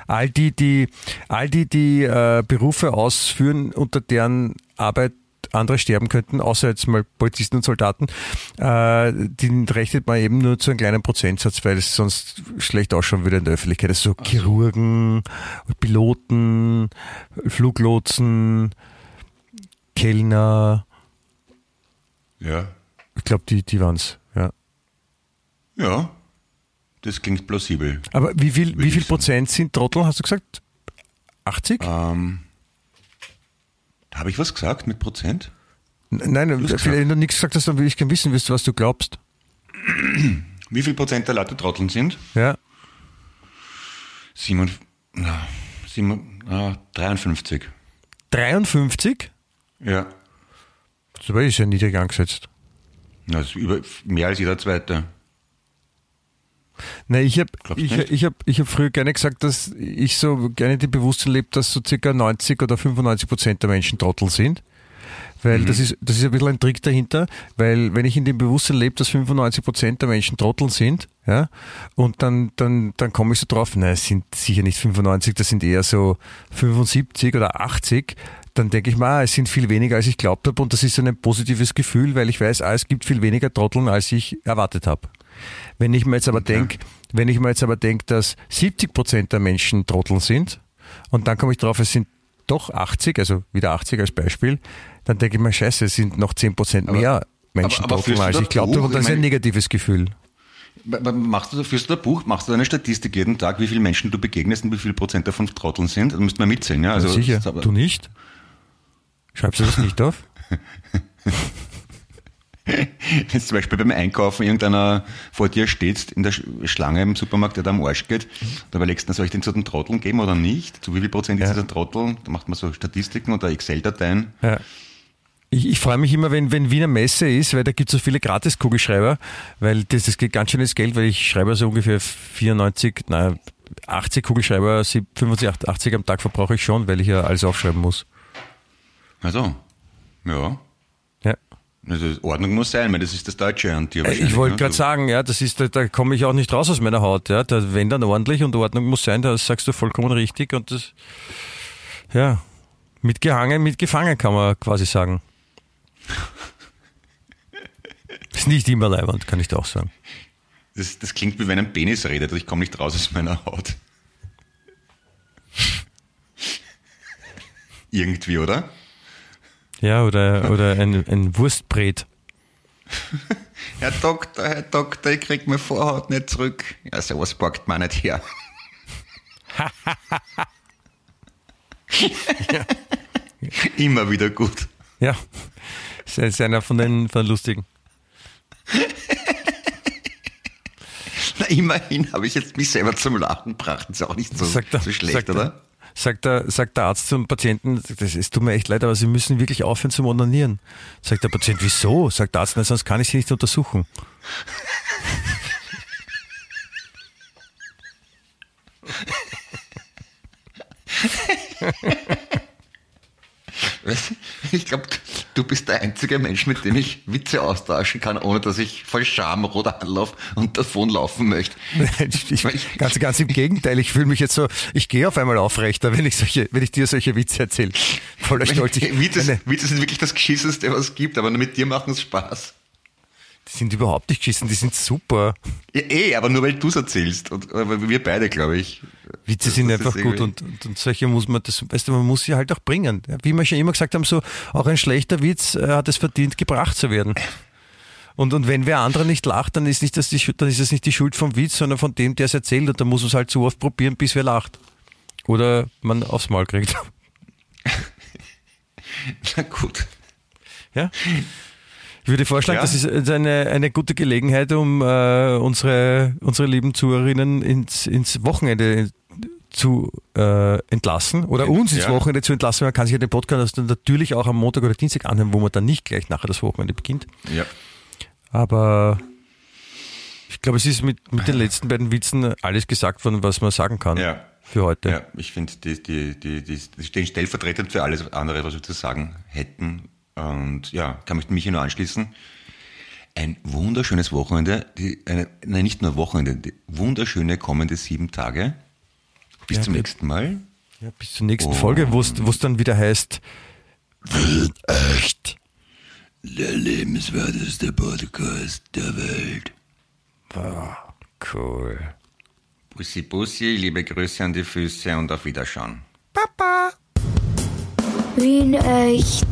all die, die all die, die äh, Berufe ausführen, unter deren Arbeit andere sterben könnten, außer jetzt mal Polizisten und Soldaten, äh, die rechnet man eben nur zu einem kleinen Prozentsatz, weil es sonst schlecht ausschauen würde in der Öffentlichkeit. Also so Chirurgen, Piloten, Fluglotsen, Kellner, Ja. ich glaube, die, die waren's. Ja. Ja. Das klingt plausibel. Aber wie viel, wie viel. Prozent sind Trottel, hast du gesagt? 80? Ähm, Habe ich was gesagt mit Prozent? N- Nein, wenn du nichts gesagt hast, dann will ich gerne wissen, was du glaubst. Wie viel Prozent der Leute Trotteln sind? Ja. Simon, na, Simon, ah, 53. 53? Ja. Das ist ja niedrig angesetzt. Das ist über, mehr als jeder zweite. Nein, ich habe ich, nicht? ich hab, ich hab früher gerne gesagt, dass ich so gerne die Bewusstsein lebe, dass so circa 90 oder 95 Prozent der Menschen Trottel sind. Weil das, ist, das ist ein bisschen ein Trick dahinter, weil wenn ich in dem Bewusstsein lebe, dass 95 Prozent der Menschen Trottel sind, ja, und dann, dann, dann komme ich so drauf, nein, es sind sicher nicht 95, das sind eher so 75 oder 80, dann denke ich mal, ah, es sind viel weniger, als ich glaubt habe und das ist ein positives Gefühl, weil ich weiß, ah, es gibt viel weniger Trotteln, als ich erwartet habe. Wenn ich mir jetzt aber denke, wenn ich mir jetzt aber denke, dass 70 Prozent der Menschen Trotteln sind und dann komme ich drauf, es sind doch 80, also wieder 80 als Beispiel, dann denke ich mir, scheiße, es sind noch 10 Prozent mehr Menschen aber- aber Trotteln, als da ich glaube Buch? und das ist ein negatives Gefühl. Machst du, führst du ein Buch, machst du eine Statistik jeden Tag, wie viele Menschen du begegnest und wie viel Prozent davon Trotteln sind? Das müsste man mitzählen, ja? Also, Sicher, ist aber- du nicht? Schreibst du das nicht auf? Wenn zum Beispiel beim Einkaufen irgendeiner vor dir steht in der Sch- Schlange im Supermarkt, der da am Arsch geht, da überlegst du, soll ich den zu den Trotteln geben oder nicht? Zu wie viel Prozent ist Ja. dieser Trottel? Da macht man so Statistiken oder Excel-Dateien. Ja. Ich, ich freue mich immer, wenn, wenn Wiener Messe ist, weil da gibt es so viele Gratis-Kugelschreiber, weil das, das geht ganz schön ins Geld, weil ich schreibe so ungefähr 94, nein, 80 Kugelschreiber, 75, 80 am Tag verbrauche ich schon, weil ich ja alles aufschreiben muss. Also, ja. Ja. Also Ordnung muss sein, weil das ist das Deutsche an dir Äh. Ich wollte ne? gerade sagen, ja, das ist, da, da komme ich auch nicht raus aus meiner Haut. Ja. Da, wenn dann ordentlich und Ordnung muss sein, das sagst du vollkommen richtig und das, ja, mitgehangen, mitgefangen kann man quasi sagen. Ist nicht immer leibend, kann ich da auch sagen. Das, das klingt wie wenn ein Penis redet, ich komme nicht raus aus meiner Haut. Irgendwie, oder? Ja, oder, oder ein, ein Wurstbret. Herr Doktor, Herr Doktor, ich krieg meine Vorhaut nicht zurück. Ja, sowas packt man nicht her. Immer wieder gut. Ja, ist ist einer von den, von den lustigen. Na, immerhin habe ich jetzt mich selber zum Lachen gebracht. Ist auch nicht so, der, so schlecht, oder? Sagt, der, sagt der Arzt zum Patienten, das, es tut mir echt leid, aber Sie müssen wirklich aufhören zum Onanieren. Sagt der Patient, wieso? Sagt der Arzt, na, sonst kann ich Sie nicht untersuchen. Ich glaube, du bist der einzige Mensch, mit dem ich Witze austauschen kann, ohne dass ich voll Scham rot anlaufe und davonlaufen möchte. Ich, ganz, ganz im Gegenteil, ich fühle mich jetzt so, ich gehe auf einmal aufrechter, wenn ich, solche, wenn ich dir solche Witze erzähle. Voller Stolz. Ich, Witze, Witze sind wirklich das Geschisseste, was es gibt, aber nur mit dir machen es Spaß. Die sind überhaupt nicht geschissen, die sind super. Ja, eh, aber nur weil du es erzählst. Und, aber wir beide, glaube ich. Witze Das- sind das einfach gut und, und, und solche muss man, das, weißt du, man muss sie halt auch bringen. Wie wir schon immer gesagt haben, so auch ein schlechter Witz äh, hat es verdient, gebracht zu werden. Und, und wenn wer andere nicht lacht, dann ist, nicht das die, dann ist es nicht die Schuld vom Witz, sondern von dem, der es erzählt. Und dann muss man es halt so oft probieren, bis wer lacht. Oder man aufs Maul kriegt. Na gut. Ja? Ich würde vorschlagen, Ja. das ist eine, eine gute Gelegenheit, um äh, unsere, unsere lieben Zuhörerinnen ins, ins Wochenende zu äh, entlassen oder uns ins Ja. Wochenende zu entlassen. Man kann sich ja den Podcast dann natürlich auch am Montag oder Dienstag anhören, wo man dann nicht gleich nachher das Wochenende beginnt. Ja. Aber ich glaube, es ist mit, mit den letzten beiden Witzen alles gesagt worden, was man sagen kann Ja. für heute. Ja, ich finde, die, die, die, die stehen stellvertretend für alles andere, was wir zu sagen hätten. Und ja, kann mich Michi nur anschließen. Ein wunderschönes Wochenende, die, eine, nein, nicht nur Wochenende, die wunderschöne kommende sieben Tage. Bis Ja, zum die- nächsten Mal. Ja, bis zur nächsten Oh. Folge, wo es dann wieder heißt, Echt. Der lebenswerteste Podcast der Welt. cool. Bussi, Bussi, liebe Grüße an die Füße und auf Wiederschauen. Papa. Wien echt.